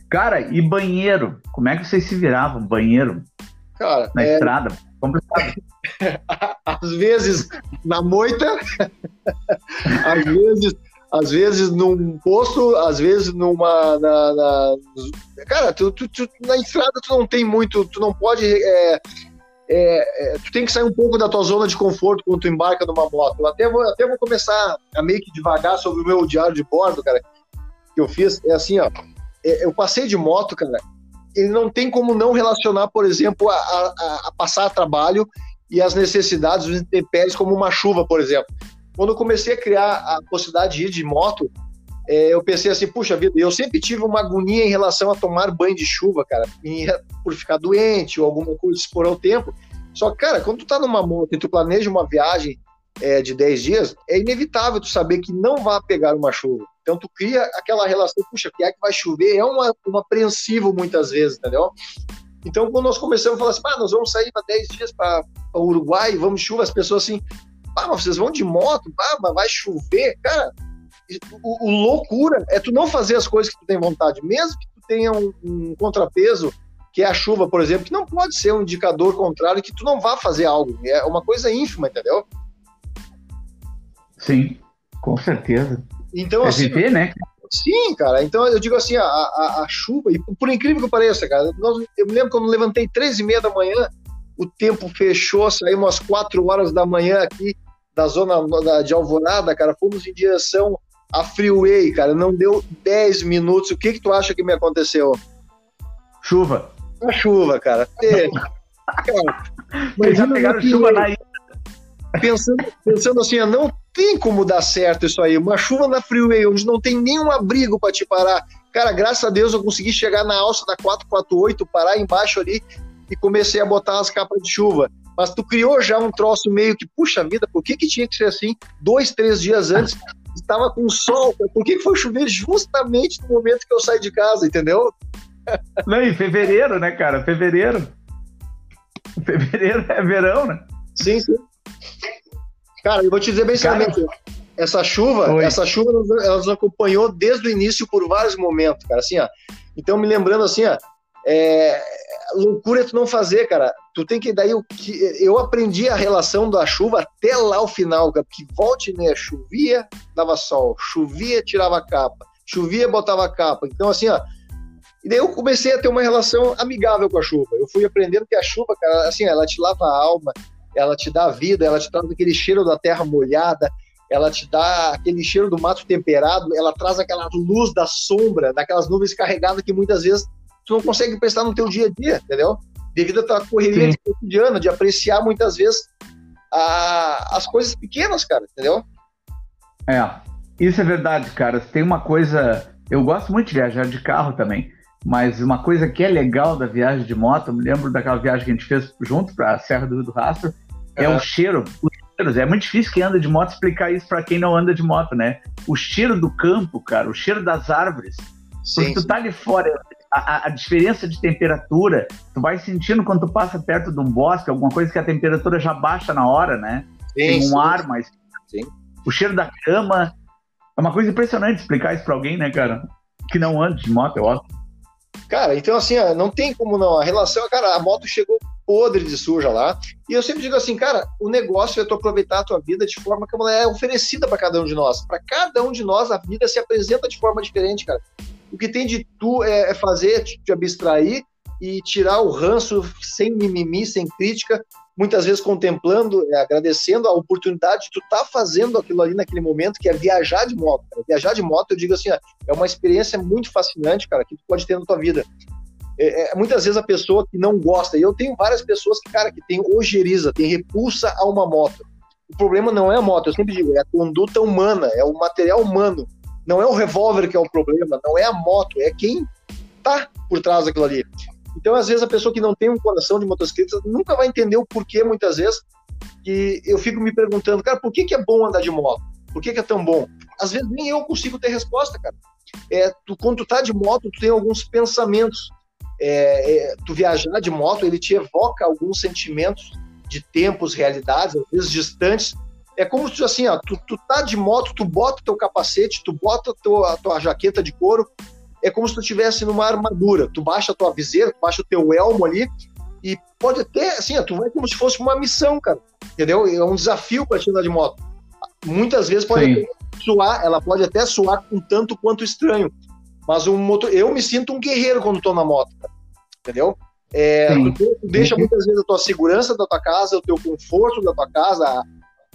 Cara, e banheiro? Como é que vocês se viravam? Banheiro? Cara, na é... estrada? Complicado. às vezes na moita, às vezes às vezes num posto, às vezes numa. Na, na... Cara, tu, tu, tu, na estrada tu não tem muito, tu não pode. É, é, é, tu tem que sair um pouco da tua zona de conforto quando tu embarca numa moto. Eu até vou, até vou começar a meio que devagar sobre o meu diário de bordo, cara, que eu fiz. É assim, ó. É, eu passei de moto, cara. Ele não tem como não relacionar, por exemplo, a, a, a passar trabalho e as necessidades dos intempéries, como uma chuva, por exemplo quando comecei a criar a possibilidade de ir de moto, é, eu pensei assim, puxa vida, eu sempre tive uma agonia em relação a tomar banho de chuva, cara, por ficar doente ou alguma coisa, expor ao tempo. Só que, cara, quando tu tá numa moto e tu planeja uma viagem é, de 10 dias, é inevitável tu saber que não vai pegar uma chuva. Então tu cria aquela relação, puxa, que é que vai chover? É uma, um apreensivo muitas vezes, entendeu? Então, quando nós começamos a falar assim, ah, nós vamos sair para 10 dias para o Uruguai, vamos chuva, as pessoas assim, ah, mas vocês vão de moto, ah, mas vai chover. Cara, o, o, loucura é tu não fazer as coisas que tu tem vontade, mesmo que tu tenha um, um, contrapeso, que é a chuva, por exemplo, que não pode ser um indicador contrário que tu não vá fazer algo. É uma coisa ínfima, entendeu? Sim, com certeza. Então, é assim, viver, né? Sim, cara. Então eu digo assim, a, a, a chuva, e por incrível que pareça, cara, nós, eu me lembro quando eu levantei três e meia da manhã, o tempo fechou, saímos às 4 horas da manhã aqui da zona de Alvorada, cara, fomos em direção à Freeway, cara, não deu 10 minutos. O que que tu acha que me aconteceu? Chuva. A chuva, cara. É. cara mas já pegaram chuva na ilha. Pensando, pensando assim, não tem como dar certo isso aí. Uma chuva na Freeway, onde não tem nenhum abrigo para te parar. Cara, graças a Deus eu consegui chegar na alça da 448, parar embaixo ali e comecei a botar as capas de chuva. Mas tu criou já um troço meio que, puxa vida, por que, que tinha que ser assim? Dois, três dias antes, estava com sol, por que, que foi chover justamente no momento que eu saí de casa, entendeu? Não, em fevereiro, né, cara? Fevereiro. Fevereiro é verão, né? Sim, sim. Cara, eu vou te dizer bem sinceramente, essa chuva, Oi. essa chuva ela nos acompanhou desde o início por vários momentos, cara, assim, ó. Então, me lembrando assim, ó, é, loucura é tu não fazer, cara. Tu tem que daí o que eu aprendi a relação da chuva até lá o final, cara, porque volte meia chovia, dava sol, chovia, tirava a capa, chovia, botava a capa. Então assim, ó, e daí eu comecei a ter uma relação amigável com a chuva. Eu fui aprendendo que a chuva, cara, assim, ela te lava a alma, ela te dá vida, ela te traz aquele cheiro da terra molhada, ela te dá aquele cheiro do mato temperado, ela traz aquela luz da sombra, daquelas nuvens carregadas que muitas vezes tu não consegue prestar no teu dia a dia, entendeu? Devido à tua correria cotidiana, de apreciar muitas vezes a, as coisas pequenas, cara, entendeu? É, isso é verdade, cara. Tem uma coisa. Eu gosto muito de viajar de carro também, mas uma coisa que é legal da viagem de moto, eu me lembro daquela viagem que a gente fez junto para a Serra do Rio do Rastro, é, é o cheiro. Os cheiros. É muito difícil quem anda de moto explicar isso para quem não anda de moto, né? O cheiro do campo, cara, o cheiro das árvores. Sim, Porque tu tá ali fora, a, a, diferença de temperatura, tu vai sentindo quando tu passa perto de um bosque, alguma coisa que a temperatura já baixa na hora, né? Sim, Tem um sim. ar mais. Sim. O cheiro da cama. É uma coisa impressionante explicar isso pra alguém, né, cara? Que não anda de moto, eu acho. Cara, então assim, não tem como não. A relação, cara, a moto chegou podre de suja lá. E eu sempre digo assim, cara, o negócio é tu aproveitar a tua vida de forma que ela é oferecida para cada um de nós. Para cada um de nós, a vida se apresenta de forma diferente, cara. O que tem de tu é, é fazer, te, abstrair e tirar o ranço sem mimimi, sem crítica, muitas vezes contemplando, é, agradecendo a oportunidade de tu estar tá fazendo aquilo ali naquele momento, que é viajar de moto. Cara. Viajar de moto, eu digo assim, ó, é uma experiência muito fascinante, cara, que tu pode ter na tua vida. É, é, muitas vezes a pessoa que não gosta, e eu tenho várias pessoas que, cara, que tem ojeriza, tem repulsa a uma moto. O problema não é a moto, eu sempre digo, é a conduta humana, é o material humano não é o revólver que é o problema, não é a moto, é quem tá por trás daquilo ali. Então, às vezes, a pessoa que não tem um coração de motocicleta nunca vai entender o porquê, muitas vezes, que eu fico me perguntando, cara, por que, que é bom andar de moto? Por que, que é tão bom? Às vezes nem eu consigo ter resposta, cara. É, tu, quando tu tá de moto, tu tem alguns pensamentos. É, é, tu viajar de moto, ele te evoca alguns sentimentos de tempos, realidades, às vezes distantes, é como se assim, ó, tu, tu tá de moto, tu bota teu capacete, tu bota tua, a tua jaqueta de couro, é como se tu estivesse numa armadura. Tu baixa a tua viseira, tu baixa o teu elmo ali, e pode até, assim, ó, tu vai como se fosse uma missão, cara. Entendeu? É um desafio para te andar de moto. Muitas vezes pode suar, ela pode até suar um tanto quanto estranho. Mas um motor, eu me sinto um guerreiro quando tô na moto, cara. Entendeu? É, tu deixa muitas vezes a tua segurança da tua casa, o teu conforto da tua casa,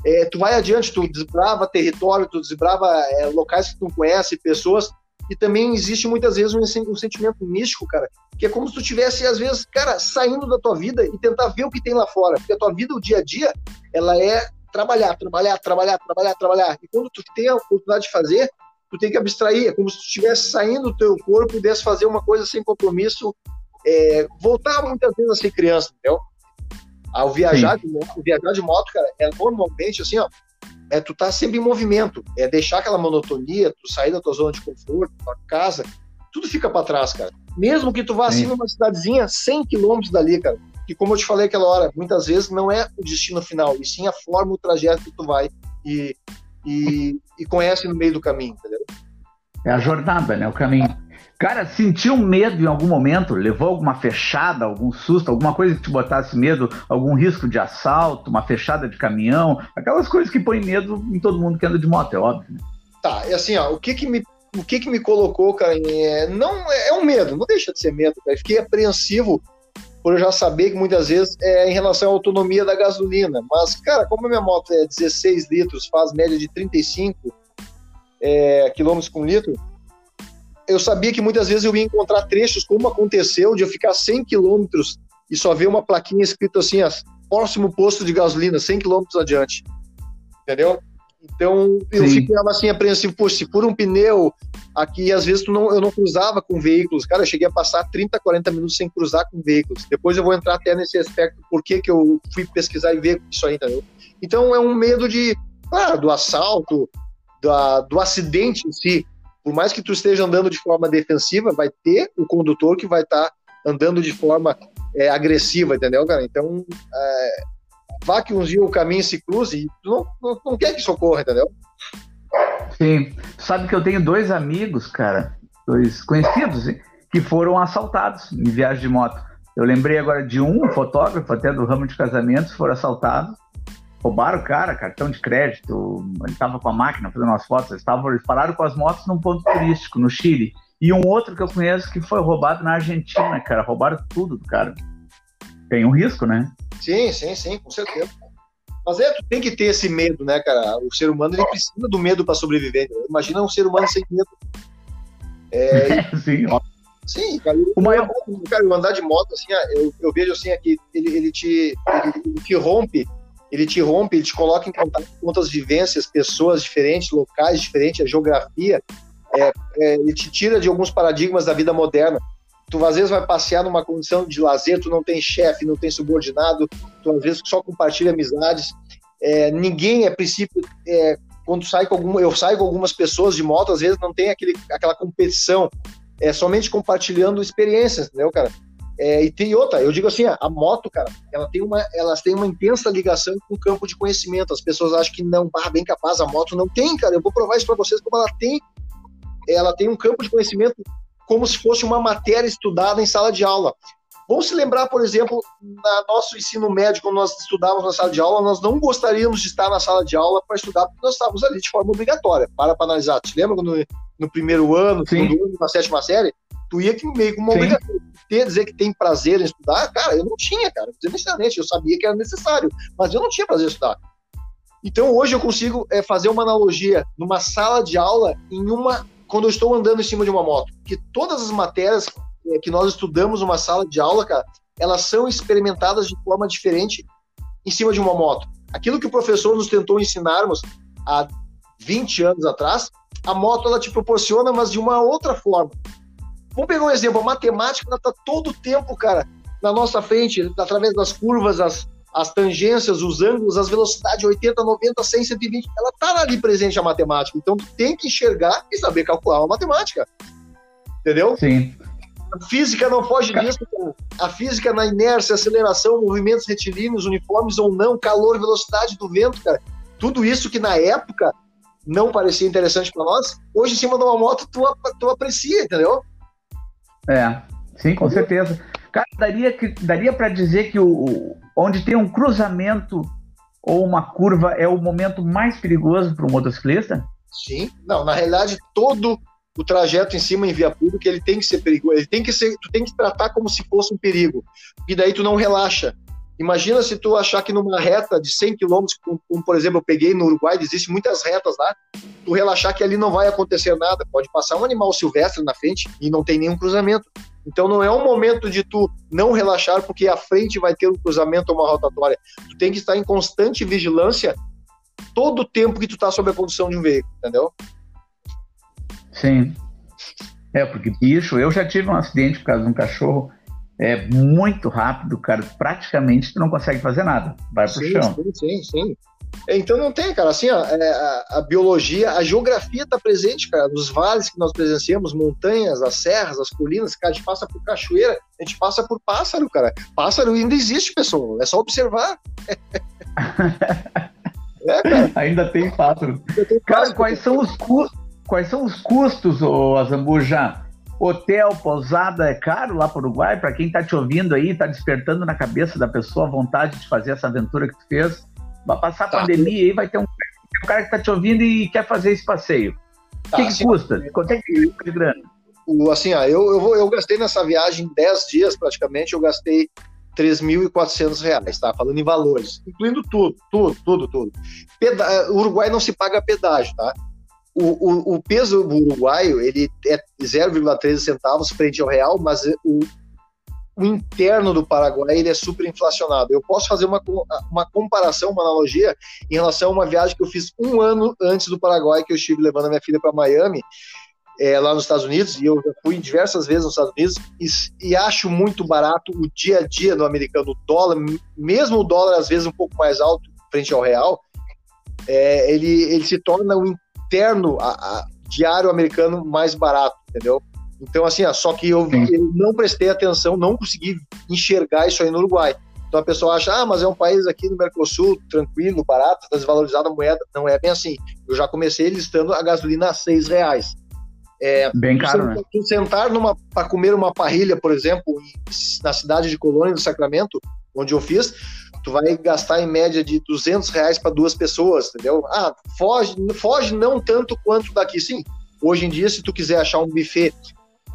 é, tu vai adiante, tu desbrava território, tu desbrava é, locais que tu não conhece, pessoas, e também existe muitas vezes um, um, sentimento místico, cara, que é como se tu tivesse, às vezes, cara, saindo da tua vida e tentar ver o que tem lá fora, porque a tua vida, o dia a dia, ela é trabalhar, trabalhar, trabalhar, trabalhar, trabalhar, e quando tu tem a oportunidade de fazer, tu tem que abstrair, é como se tu estivesse saindo do teu corpo e pudesse fazer uma coisa sem compromisso, é, voltar muitas vezes a ser criança, entendeu? Ao viajar de moto, viajar de moto, cara, é normalmente assim, ó, é tu tá sempre em movimento, é deixar aquela monotonia, tu sair da tua zona de conforto, tua casa, tudo fica para trás, cara. Mesmo que tu vá assim numa cidadezinha 100 quilômetros dali, cara, que como eu te falei aquela hora, muitas vezes não é o destino final, e sim a forma, o trajeto que tu vai e, e, e conhece no meio do caminho, entendeu? É a jornada, né? O caminho. Cara, sentiu medo em algum momento? Levou alguma fechada, algum susto, alguma coisa que te botasse medo? Algum risco de assalto, uma fechada de caminhão? Aquelas coisas que põem medo em todo mundo que anda de moto, é óbvio. Né? Tá, é assim, ó, o que que me, o que que me colocou, cara, é, não é um medo, não deixa de ser medo, cara. Fiquei apreensivo por eu já saber que muitas vezes é em relação à autonomia da gasolina. Mas, cara, como a minha moto é 16 litros, faz média de 35 é, quilômetros por litro, eu sabia que muitas vezes eu ia encontrar trechos, como aconteceu, de eu ficar 100 quilômetros e só ver uma plaquinha escrita assim, próximo posto de gasolina, 100 quilômetros adiante. Entendeu? Então eu Sim. ficava assim apreensivo, pô, se por um pneu aqui, às vezes não, eu não cruzava com veículos, cara, eu cheguei a passar 30, 40 minutos sem cruzar com veículos. Depois eu vou entrar até nesse aspecto, por que, que eu fui pesquisar e ver isso aí, entendeu? Então é um medo de, claro, do assalto, da, do acidente em si. Por mais que tu esteja andando de forma defensiva, vai ter o condutor que vai estar tá andando de forma é, agressiva, entendeu, cara? Então, é, vá que um dia o caminho se cruze e tu não, não, não quer que socorra, entendeu? Sim. Sabe que eu tenho dois amigos, cara, dois conhecidos, que foram assaltados em viagem de moto. Eu lembrei agora de um fotógrafo, até do ramo de casamentos, foram assaltados. Roubaram o cara, cartão de crédito, ele estava com a máquina fazendo umas fotos, eles, tavam, eles pararam com as motos num ponto turístico, no Chile. E um outro que eu conheço que foi roubado na Argentina, cara. Roubaram tudo do cara. Tem um risco, né? Sim, sim, sim, com certeza. Mas é, tu tem que ter esse medo, né, cara? O ser humano ele precisa do medo para sobreviver. Imagina um ser humano sem medo. É, sim, ó. Sim, cara, o maior... cara, eu andar de moto, assim, eu, eu vejo assim aqui, ele, ele, te, ele, ele te rompe, ele te rompe, ele te coloca em contato com outras vivências, pessoas diferentes, locais diferentes, a geografia, é, é, ele te tira de alguns paradigmas da vida moderna. Tu às vezes vai passear numa condição de lazer, tu não tem chefe, não tem subordinado, tu às vezes só compartilha amizades. É, ninguém, a princípio, é, quando sai com algum, eu saio com algumas pessoas de moto, às vezes não tem aquele, aquela competição, é somente compartilhando experiências, entendeu, cara? É, e tem outra, eu digo assim, a moto, cara, ela tem uma, elas têm uma intensa ligação com o campo de conhecimento. As pessoas acham que não, ah, bem capaz, a moto não tem, cara. Eu vou provar isso para vocês como ela tem ela tem um campo de conhecimento como se fosse uma matéria estudada em sala de aula. Vamos se lembrar, por exemplo, no nosso ensino médio, quando nós estudávamos na sala de aula, nós não gostaríamos de estar na sala de aula para estudar, porque nós estávamos ali de forma obrigatória. Para para analisar. Te lembra quando no primeiro ano, segundo ano, na sétima série, tu ia que meio como uma obrigação. Ter, dizer que tem prazer em estudar, cara, eu não tinha, cara. Necessariamente, eu sabia que era necessário, mas eu não tinha prazer em estudar. Então hoje eu consigo é, fazer uma analogia numa sala de aula em uma quando eu estou andando em cima de uma moto. Que todas as matérias é, que nós estudamos numa sala de aula, cara, elas são experimentadas de forma diferente em cima de uma moto. Aquilo que o professor nos tentou ensinarmos há 20 anos atrás, a moto ela te proporciona, mas de uma outra forma. Vamos pegar um exemplo, a matemática ela tá todo o tempo, cara, na nossa frente, através das curvas, as, as tangências, os ângulos, as velocidades 80, 90, 100, 120, ela tá ali presente a matemática. Então tu tem que enxergar e saber calcular uma matemática. Entendeu? Sim. A física não foge Car... disso. A física na inércia, aceleração, movimentos retilíneos, uniformes ou não, calor, velocidade do vento, cara. Tudo isso que na época não parecia interessante para nós, hoje em cima de uma moto tu, tu aprecia, entendeu? É, sim, com certeza. Cara, daria, daria para dizer que o, onde tem um cruzamento ou uma curva é o momento mais perigoso para o motociclista? Sim, não, na realidade todo o trajeto em cima em via pública ele tem que ser perigoso, ele tem que ser, tu tem que tratar como se fosse um perigo, e daí tu não relaxa. Imagina se tu achar que numa reta de 100 km, como, como, por exemplo eu peguei no Uruguai, existem muitas retas lá, tu relaxar que ali não vai acontecer nada, pode passar um animal silvestre na frente e não tem nenhum cruzamento. Então não é um momento de tu não relaxar porque à frente vai ter um cruzamento ou uma rotatória. Tu tem que estar em constante vigilância todo o tempo que tu está sob a condução de um veículo, entendeu? Sim. É, porque bicho, eu já tive um acidente por causa de um cachorro é muito rápido, cara. Praticamente tu não consegue fazer nada. Vai pro sim, chão. Sim, sim, sim. Então não tem, cara, assim, ó, é, a, a, biologia, a geografia está presente, cara, nos vales que nós presenciamos, montanhas, as serras, as colinas, cara, a gente passa por cachoeira, a gente passa por pássaro, cara. Pássaro ainda existe, pessoal, é só observar. é, cara. Ainda tem pássaro. Tem cara, quais são os custos, quais são os custos, ô Azambuja? Hotel, pousada é caro lá para o Uruguai? Para quem está te ouvindo aí, está despertando na cabeça da pessoa a vontade de fazer essa aventura que tu fez, Vai passar a tá. pandemia aí, vai ter um, um cara que está te ouvindo e quer fazer esse passeio. O tá, que, que assim, custa? Quanto é que de grana? O, assim, ó, eu, eu, vou, eu gastei nessa viagem 10 dias praticamente, eu gastei 3.400 reais, tá? Falando em valores, incluindo tudo, tudo, tudo, tudo. Peda o Uruguai não se paga pedágio, tá? O, o, o peso do uruguaio, ele é 0,13 centavos frente ao real, mas o, o interno do Paraguai ele é super inflacionado. Eu posso fazer uma, uma comparação, uma analogia em relação a uma viagem que eu fiz um ano antes do Paraguai, que eu estive levando a minha filha para Miami, é, lá nos Estados Unidos, e eu fui diversas vezes nos Estados Unidos, e, e, acho muito barato o dia a dia no americano. O dólar, mesmo o dólar às vezes um pouco mais alto frente ao real, é, ele, ele se torna o interno a, a, diário americano mais barato, entendeu? Então, assim, ó, só que eu, eu, não prestei atenção, não consegui enxergar isso aí no Uruguai. Então a pessoa acha, ah, mas é um país aqui no Mercosul, tranquilo, barato, tá desvalorizada a moeda. Não é bem assim. Eu já comecei listando a gasolina a seis reais. É, bem caro, né? Sentar para comer uma parrilha, por exemplo, na cidade de Colônia do Sacramento, onde eu fiz, tu vai gastar em média de 200 reais para duas pessoas, entendeu? Ah, foge, foge não tanto quanto daqui, sim. Hoje em dia, se tu quiser achar um buffet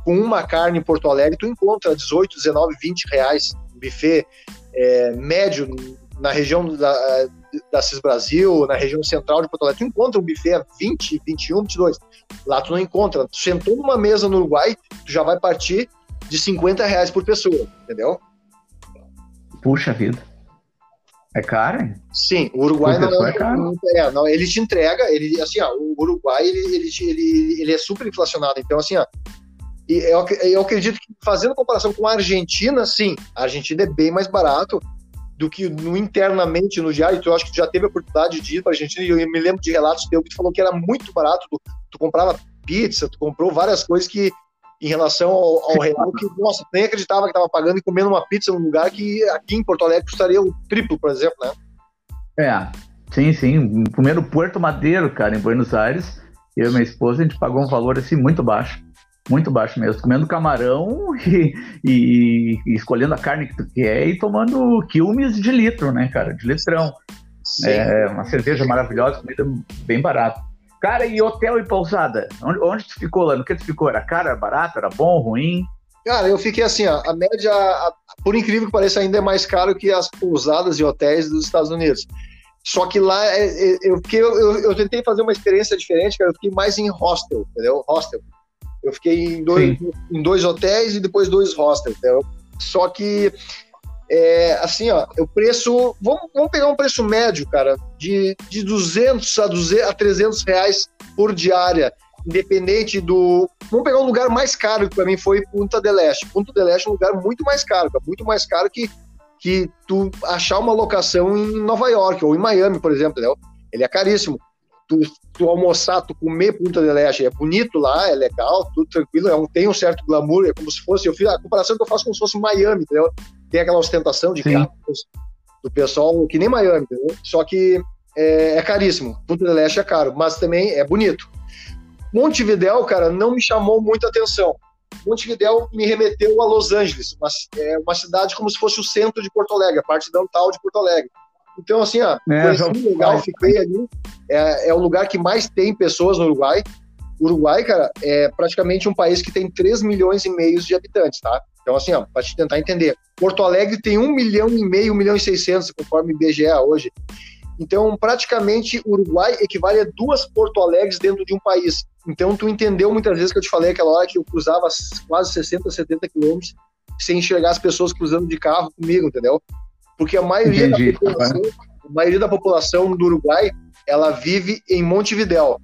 com uma carne em Porto Alegre, tu encontra 18, 19, 20 reais. Um buffet é, médio na região da, da CIS Brasil, na região central de Porto Alegre, tu encontra um buffet a 20, 21, 22. Lá tu não encontra. Tu sentou numa mesa no Uruguai, tu já vai partir de 50 reais por pessoa, entendeu? Puxa vida. É caro? Sim, o Uruguai não é, é, caro. é, não, ele te entrega, ele assim, ó, o Uruguai ele, ele, ele, ele é super inflacionado, então assim, ó, e eu, eu acredito que fazendo comparação com a Argentina, sim, a Argentina é bem mais barato do que no internamente no diário. Tu acho que tu já teve a oportunidade de ir para a Argentina e eu me lembro de relatos teu que tu falou que era muito barato. Tu, tu comprava pizza, tu comprou várias coisas que em relação ao, ao real que, nossa, nem acreditava que estava pagando e comendo uma pizza num lugar que aqui em Porto Alegre custaria o triplo, por exemplo, né? É, sim, sim. Comendo Puerto Madeiro, cara, em Buenos Aires, eu e minha esposa, a gente pagou um valor assim muito baixo muito baixo mesmo, comendo camarão e, e, e, escolhendo a carne que tu quer e tomando quilmes de litro, né, cara, de litrão. Sim. É uma cerveja maravilhosa, comida bem barata. Cara, e hotel e pousada? Onde, onde tu ficou lá? No que tu ficou? Era caro, era barato, era bom, ruim? Cara, eu fiquei assim, ó, a média, por incrível que pareça, ainda é mais caro que as pousadas e hotéis dos Estados Unidos. Só que lá é, é, eu, fiquei, eu, eu, tentei fazer uma experiência diferente, cara. Eu fiquei mais em hostel, entendeu? Hostel. Eu fiquei em dois, em dois hotéis e depois dois hostels. Entendeu? Só que, é, assim, ó, o preço. Vamos, vamos pegar um preço médio, cara, de, de 200 a, 200 a 300 reais por diária, independente do. Vamos pegar um lugar mais caro, que para mim foi Punta del Este. Punta del Este é um lugar muito mais caro, muito mais caro que, que tu achar uma locação em Nova York ou em Miami, por exemplo, entendeu? Ele é caríssimo tu, tu almoçar, tu comer Punta del Este, é bonito lá, é legal, tudo tranquilo, é um, tem um certo glamour, é como se fosse, eu fiz a comparação que eu faço como se fosse Miami, entendeu? Tem aquela ostentação de carros do pessoal, que nem Miami, entendeu? Só que é, é caríssimo, Punta del Este é caro, mas também é bonito. Montevidéu, cara, não me chamou muita atenção. Montevidéu me remeteu a Los Angeles, uma, é uma cidade como se fosse o centro de Porto Alegre, a parte downtown de Porto Alegre. Então, assim, ó, é, foi assim, legal, fiquei ali. É, é o lugar que mais tem pessoas no Uruguai. O Uruguai, cara, é praticamente um país que tem 3 milhões e meio de habitantes, tá? Então, assim, ó, para te tentar entender. Porto Alegre tem 1 milhão e meio, 1 milhão e 600, conforme o IBGE hoje. Então, praticamente, o Uruguai equivale a duas Porto Alegres dentro de um país. Então, tu entendeu muitas vezes que eu te falei aquela hora que eu cruzava quase 60, 70 quilômetros sem enxergar as pessoas cruzando de carro comigo, entendeu? Porque a maioria, da população, a maioria da população do Uruguai ela vive em Montevidéu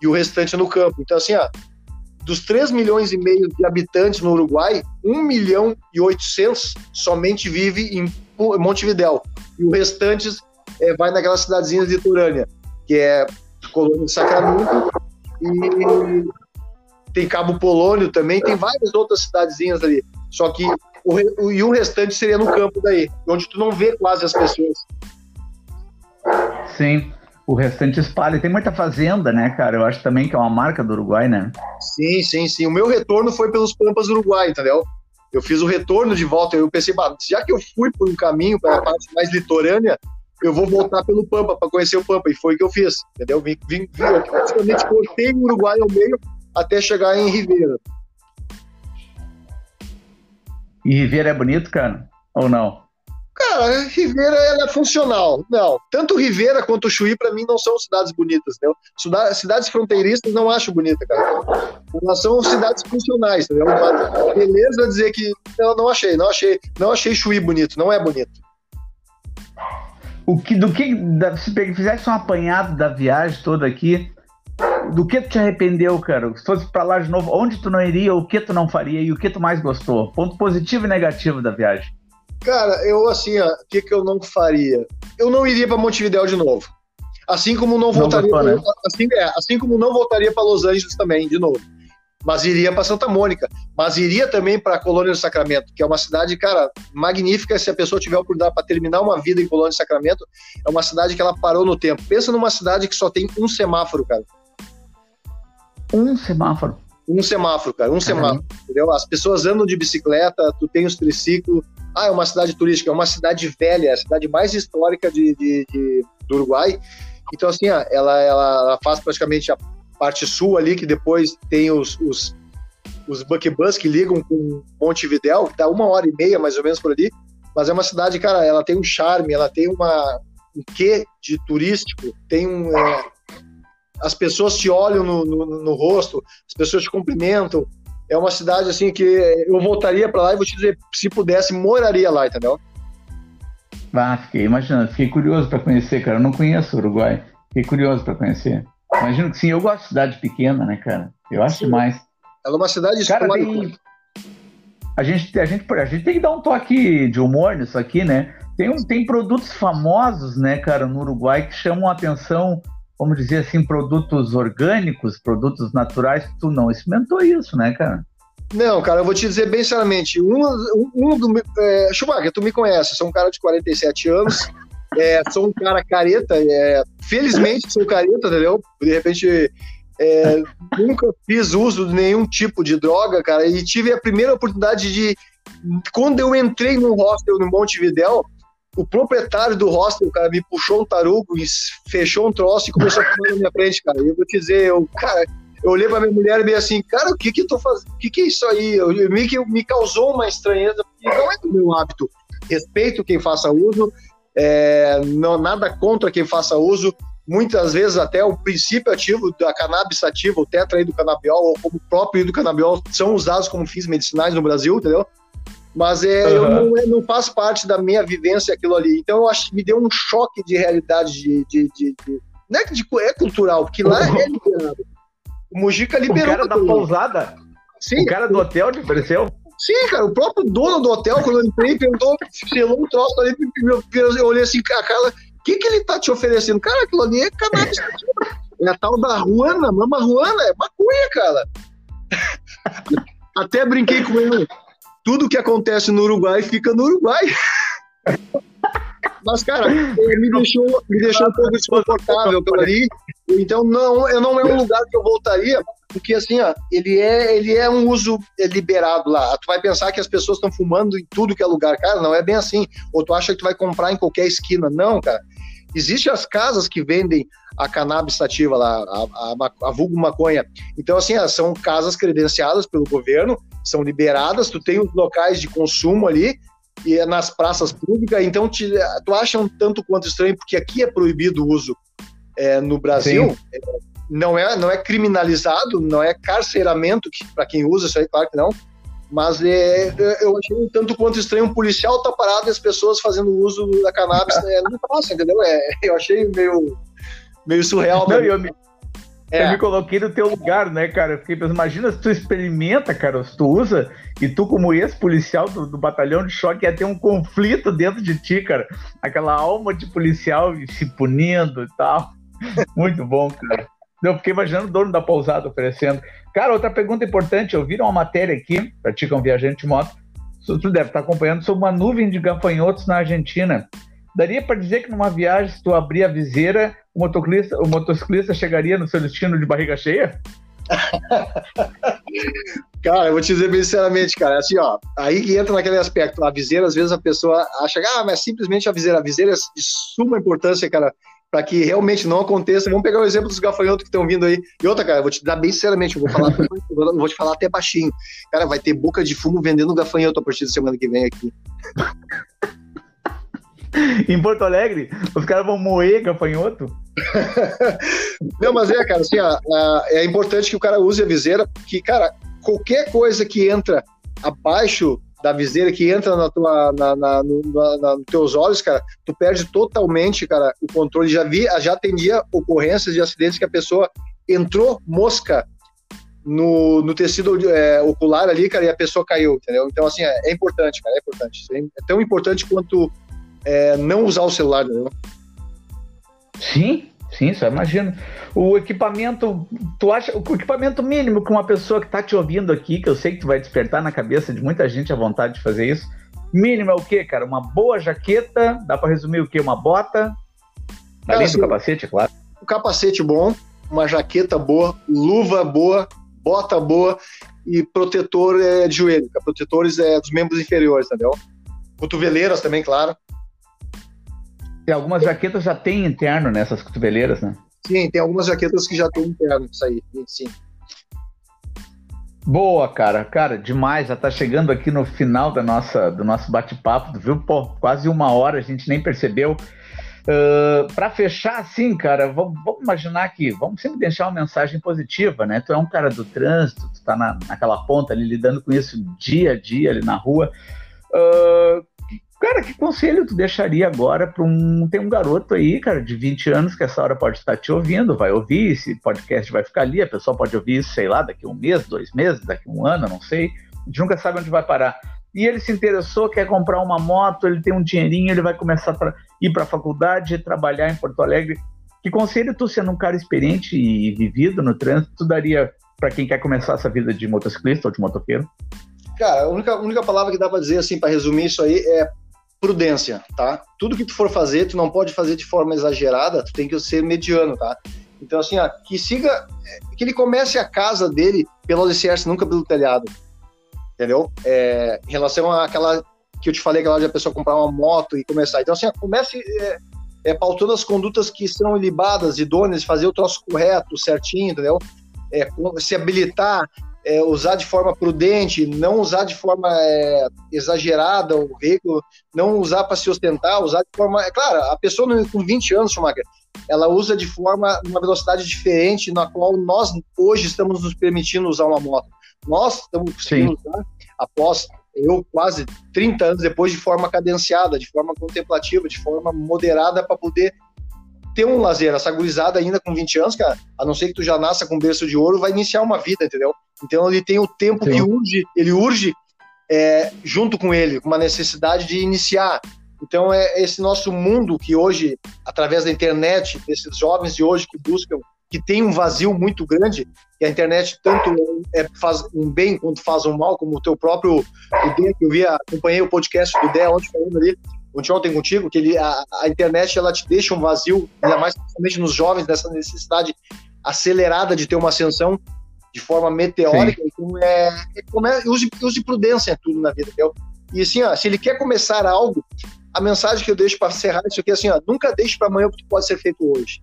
e o restante no campo. Então, assim, ó, dos 3 milhões e meio de habitantes no Uruguai, 1 milhão e 800 somente vive em Montevidéu. E o restante é, vai naquelas cidadezinhas de Turânia, que é Colônia de Sacramento e tem Cabo Polônio também, tem várias outras cidadezinhas ali. Só que o, e o restante seria no campo daí, onde tu não vê quase as pessoas. Sim, o restante espalha. Tem muita fazenda, né, cara? Eu acho também que é uma marca do Uruguai, né? Sim, sim, sim. O meu retorno foi pelos Pampas do Uruguai, entendeu? Eu fiz o retorno de volta. Eu pensei, já que eu fui por um caminho para a parte mais litorânea, eu vou voltar pelo Pampa para conhecer o Pampa. E foi o que eu fiz, entendeu? Vim, vim, vim eu praticamente cortei o Uruguai ao meio até chegar em Ribeira. E Ribeira é bonito, cara? Ou não? Cara, Rivera ela é funcional. Não, tanto Rivera quanto Chuí para mim não são cidades bonitas, entendeu? Cidades fronteiristas não acho bonita, cara. Elas são cidades funcionais, entendeu? beleza dizer que eu não achei, não achei, não achei Chuí bonito, não é bonito. O que, do que se fizesse um apanhado da viagem toda aqui, do que tu te arrependeu, cara? Se fosse para lá de novo, onde tu não iria, o que tu não faria e o que tu mais gostou? Ponto positivo e negativo da viagem. Cara, eu assim, o que, que eu não faria? Eu não iria para Montevidéu de novo. Assim como não voltaria, não gostou, né? assim, é, assim como não voltaria para Los Angeles também, de novo. Mas iria para Santa Mônica, mas iria também para Colônia do Sacramento, que é uma cidade, cara, magnífica. Se a pessoa tiver a oportunidade para terminar uma vida em Colônia do Sacramento, é uma cidade que ela parou no tempo. Pensa numa cidade que só tem um semáforo, cara. Um semáforo. Um semáforo, cara, um semáforo, entendeu? As pessoas andam de bicicleta, tu tem os triciclos, ah, é uma cidade turística, é uma cidade velha, é a cidade mais histórica de, de, de do Uruguai. Então, assim, ela, ela, ela, faz praticamente a parte sul ali, que depois tem os, os, os buckbus que ligam com Montevidéu, que dá uma hora e meia, mais ou menos, por ali. Mas é uma cidade, cara, ela tem um charme, ela tem uma, um quê de turístico, tem um... É, as pessoas te olham no, no, no rosto, as pessoas te cumprimentam, é uma cidade assim que eu voltaria para lá e vou te dizer, se pudesse, moraria lá, entendeu? Ah, fiquei imaginando, fiquei curioso para conhecer, cara. Eu não conheço o Uruguai, fiquei curioso para conhecer. Imagino que sim, eu gosto de cidade pequena, né, cara? Eu acho sim. demais. Ela é uma cidade cara, tem... a, gente, a, gente, a gente tem que dar um toque de humor nisso aqui, né? Tem, um, tem produtos famosos, né, cara, no Uruguai que chamam a atenção vamos dizer assim, produtos orgânicos, produtos naturais, tu não experimentou isso, né, cara? Não, cara, eu vou te dizer bem sinceramente, um, um, do... É, Schumacher, tu me conhece, sou um cara de 47 anos, é, sou um cara careta, é, felizmente sou careta, entendeu? De repente, é, nunca fiz uso de nenhum tipo de droga, cara, e tive a primeira oportunidade de... Quando eu entrei no hostel no Montevidéu, o proprietário do hostel, cara, me puxou um tarugo e fechou um troço e começou a fumar na minha frente, cara. E eu vou te dizer, eu, cara, eu olhei pra minha mulher e meio assim, cara, o que que eu tô fazendo? O que que é isso aí? Eu, me, me causou uma estranheza, porque não é do meu hábito. Respeito quem faça uso, é, não nada contra quem faça uso. Muitas vezes até o princípio ativo da cannabis ativa, o tetraidrocanabiol, ou como o próprio hidrocanabiol, são usados como fins medicinais no Brasil, entendeu? Mas é, uhum. eu não, não faz parte da minha vivência aquilo ali. Então eu acho que me deu um choque de realidade de, de, de, de não é que de, é cultural, porque lá é liberado. O Mujica liberou. O cara da pousada? Sim. O cara do hotel te ofereceu? Sim, cara, o próprio dono do hotel, quando eu entrei, perguntou, selou um troço ali, eu olhei assim, cara, o que, que ele tá te oferecendo? Cara, aquilo ali é cannabis. é a tal da Ruana, mama Ruana, é maconha, cara. Até brinquei com ele tudo que acontece no Uruguai fica no Uruguai. Mas, cara, me deixou, me deixou um pouco desconfortável pelo ali. Então, não, eu não é um lugar que eu voltaria, porque assim, ó, ele é, ele é um uso liberado lá. Tu vai pensar que as pessoas estão fumando em tudo que é lugar, cara, não é bem assim. Ou tu acha que tu vai comprar em qualquer esquina. Não, cara. Existem as casas que vendem a cannabis sativa lá, a, a, a vulgo maconha. Então, assim, são casas credenciadas pelo governo, são liberadas, tu tem os locais de consumo ali, e é nas praças públicas, então te, tu acha um tanto quanto estranho, porque aqui é proibido o uso é, no Brasil, é, não é, não é criminalizado, não é carceramento para quem usa, isso aí, claro que não, mas é, eu achei um tanto quanto estranho um policial tá parado e as pessoas fazendo uso da cannabis, é, não passa, entendeu? É, eu achei meio, meio surreal. Não, eu, me, é. eu me coloquei no teu lugar, né, cara? Eu fiquei pensando, imagina se tu experimenta, cara, se tu usa, e tu, como ex-policial do, do, batalhão de choque, ia ter um conflito dentro de ti, cara. Aquela alma de policial se punindo e tal. Muito bom, cara. Eu fiquei imaginando o dono da pousada oferecendo. Cara, outra pergunta importante, eu vi uma matéria aqui, para ti que um viajante de moto, tu deve estar acompanhando, sobre uma nuvem de gafanhotos na Argentina. Daria para dizer que numa viagem, se tu abrir a viseira, o motociclista, o motociclista chegaria no seu destino de barriga cheia? cara, eu vou te dizer bem sinceramente, cara, assim, ó, aí que entra naquele aspecto, a viseira, às vezes a pessoa acha, ah, mas simplesmente a viseira, a viseira é de suma importância, cara, para que realmente não aconteça. Vamos pegar o exemplo dos gafanhotos que estão vindo aí. E outra, cara, eu vou te dar bem sinceramente, eu vou falar, eu vou te falar até baixinho. Cara, vai ter boca de fumo vendendo gafanhoto a partir da semana que vem aqui. em Porto Alegre, os caras vão moer gafanhoto? não, mas é, cara, assim, a, é importante que o cara use a viseira, que, cara, qualquer coisa que entra abaixo da viseira que entra na tua, na, na, no, na, nos teus olhos, cara, tu perde totalmente, cara, o controle. Já vi, já atendia ocorrências de acidentes que a pessoa entrou mosca no, no tecido é, ocular ali, cara, e a pessoa caiu, entendeu? Então, assim, é, é importante, cara, é importante. É tão importante quanto é, não usar o celular, entendeu? Sim, Sim, só imagino. O equipamento, tu acha, o equipamento mínimo que uma pessoa que está te ouvindo aqui, que eu sei que tu vai despertar na cabeça de muita gente a vontade de fazer isso, mínimo é o quê, cara? Uma boa jaqueta, dá para resumir o quê? Uma bota, além do capacete, claro. Um capacete bom, uma jaqueta boa, luva boa, bota boa e protetor é, de joelho, protetores é, dos membros inferiores, entendeu? Cotoveleiras também, claro. Tem algumas jaquetas já tem interno nessas cotoveleiras, né? Sim, tem algumas jaquetas que já tem interno, isso aí, sim. Boa, cara. Cara, demais. Já tá chegando aqui no final da nossa, do nosso bate-papo, viu? Pô, quase uma hora, a gente nem percebeu. Uh, para fechar, assim, cara, vamos, vamos, imaginar que vamos sempre deixar uma mensagem positiva, né? Tu é um cara do trânsito, tu tá na, naquela ponta ali lidando com isso dia a dia ali na rua. Uh, Cara, que conselho tu deixaria agora para um. Tem um garoto aí, cara, de 20 anos, que essa hora pode estar te ouvindo, vai ouvir, esse podcast vai ficar ali, a pessoa pode ouvir isso, sei lá, daqui um mês, dois meses, daqui um ano, não sei. A gente nunca sabe onde vai parar. E ele se interessou, quer comprar uma moto, ele tem um dinheirinho, ele vai começar a ir para a faculdade, trabalhar em Porto Alegre. Que conselho tu, sendo um cara experiente e vivido no trânsito, tu daria para quem quer começar essa vida de motociclista ou de motoqueiro? Cara, a única, única palavra que dá para dizer, assim, para resumir isso aí, é prudência, tá? Tudo que tu for fazer, tu não pode fazer de forma exagerada, tu tem que ser mediano, tá? Então, assim, ó, que siga, que ele comece a casa dele pelo alicerce, nunca pelo telhado, entendeu? É, em relação àquela que eu te falei, aquela de a pessoa comprar uma moto e começar. Então, assim, ó, comece é, é, pautando as condutas que são ilibadas, idôneas, fazer o troço correto, certinho, entendeu? É, se habilitar, é, usar de forma prudente, não usar de forma é, exagerada o veículo, não usar para se ostentar, usar de forma. É claro, a pessoa com 20 anos, Schumacher, ela usa de forma, uma velocidade diferente, na qual nós hoje estamos nos permitindo usar uma moto. Nós estamos conseguindo usar após eu quase 30 anos depois de forma cadenciada, de forma contemplativa, de forma moderada para poder ter um lazer. Essa gurizada ainda com 20 anos, cara, a não ser que tu já nasça com berço de ouro, vai iniciar uma vida, entendeu? Então ele tem o tempo Sim. que urge, ele urge é, junto com ele, com uma necessidade de iniciar. Então é esse nosso mundo que hoje, através da internet, desses jovens de hoje que buscam, que tem um vazio muito grande, que a internet tanto é, faz um bem quanto faz um mal, como o teu próprio o Dé, que eu vi, acompanhei o podcast do Dé ontem falando ali, ontem contigo, que ele, a, a, internet ela te deixa um vazio, ainda mais principalmente nos jovens, dessa necessidade acelerada de ter uma ascensão de forma meteórica. Sim. Então, é, é, use, use prudência em tudo na vida, entendeu? E assim, ó, se ele quer começar algo, a mensagem que eu deixo para encerrar isso aqui é assim, ó, nunca deixe para amanhã o que pode ser feito hoje.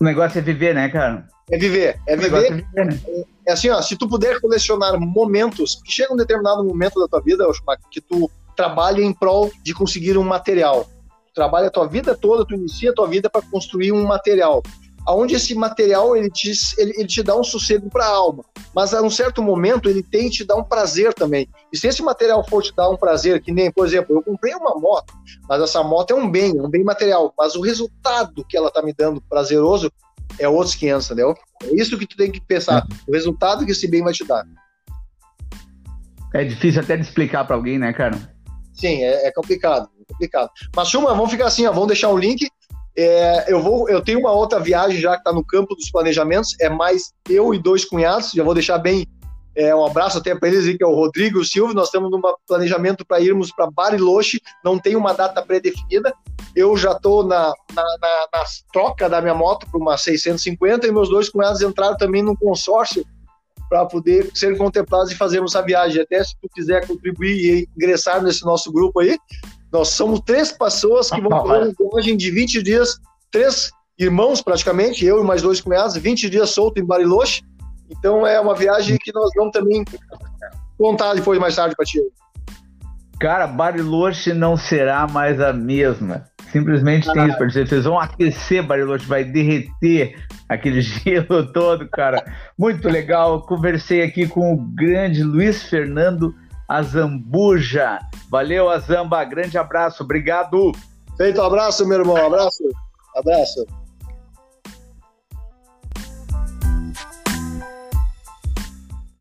O negócio é viver, né, cara? É viver, é viver. É, viver, né? é, é, assim, ó, se tu puder colecionar momentos, que chega um determinado momento da tua vida, que tu trabalha em prol de conseguir um material. Tu trabalha a tua vida toda, tu inicia a tua vida para construir um material. Aonde esse material ele te, ele, ele te dá um sossego para a alma, mas a um certo momento ele tem que te dar um prazer também. E se esse material for te dar um prazer, que nem, por exemplo, eu comprei uma moto, mas essa moto é um bem, é um bem material, mas o resultado que ela tá me dando prazeroso é outros 500, entendeu? É isso que tu tem que pensar, o resultado que esse bem vai te dar. É difícil até de explicar para alguém, né, cara? Sim, é, é complicado, é complicado. Mas, Chuma, vamos ficar assim, ó, vamos deixar um link. É, eu, vou, eu tenho uma outra viagem já que está no campo dos planejamentos, é mais eu e dois cunhados, já vou deixar bem é, um abraço até para eles, que é o Rodrigo e o Silvio. Nós temos um planejamento para irmos para Bariloche, não tem uma data pré-definida. Eu já estou na, na, na, na, troca da minha moto para uma 650 e meus dois cunhados entraram também num consórcio para poder ser contemplados e fazermos essa viagem. Até se tu quiser contribuir e ingressar nesse nosso grupo aí, Nós somos três pessoas que vão fazer uma viagem de 20 dias, três irmãos praticamente, eu e mais dois cunhados, 20 dias solto em Bariloche. Então é uma viagem que nós vamos também contar depois mais tarde para ti. Cara, Bariloche não será mais a mesma. Simplesmente ah, tem isso para dizer. Vocês vão aquecer Bariloche, vai derreter aquele gelo todo, cara. Muito legal. Conversei aqui com o grande Luiz Fernando Azambuja. Valeu, Azamba. Grande abraço. Obrigado. Feito um abraço, meu irmão. Abraço. Abraço.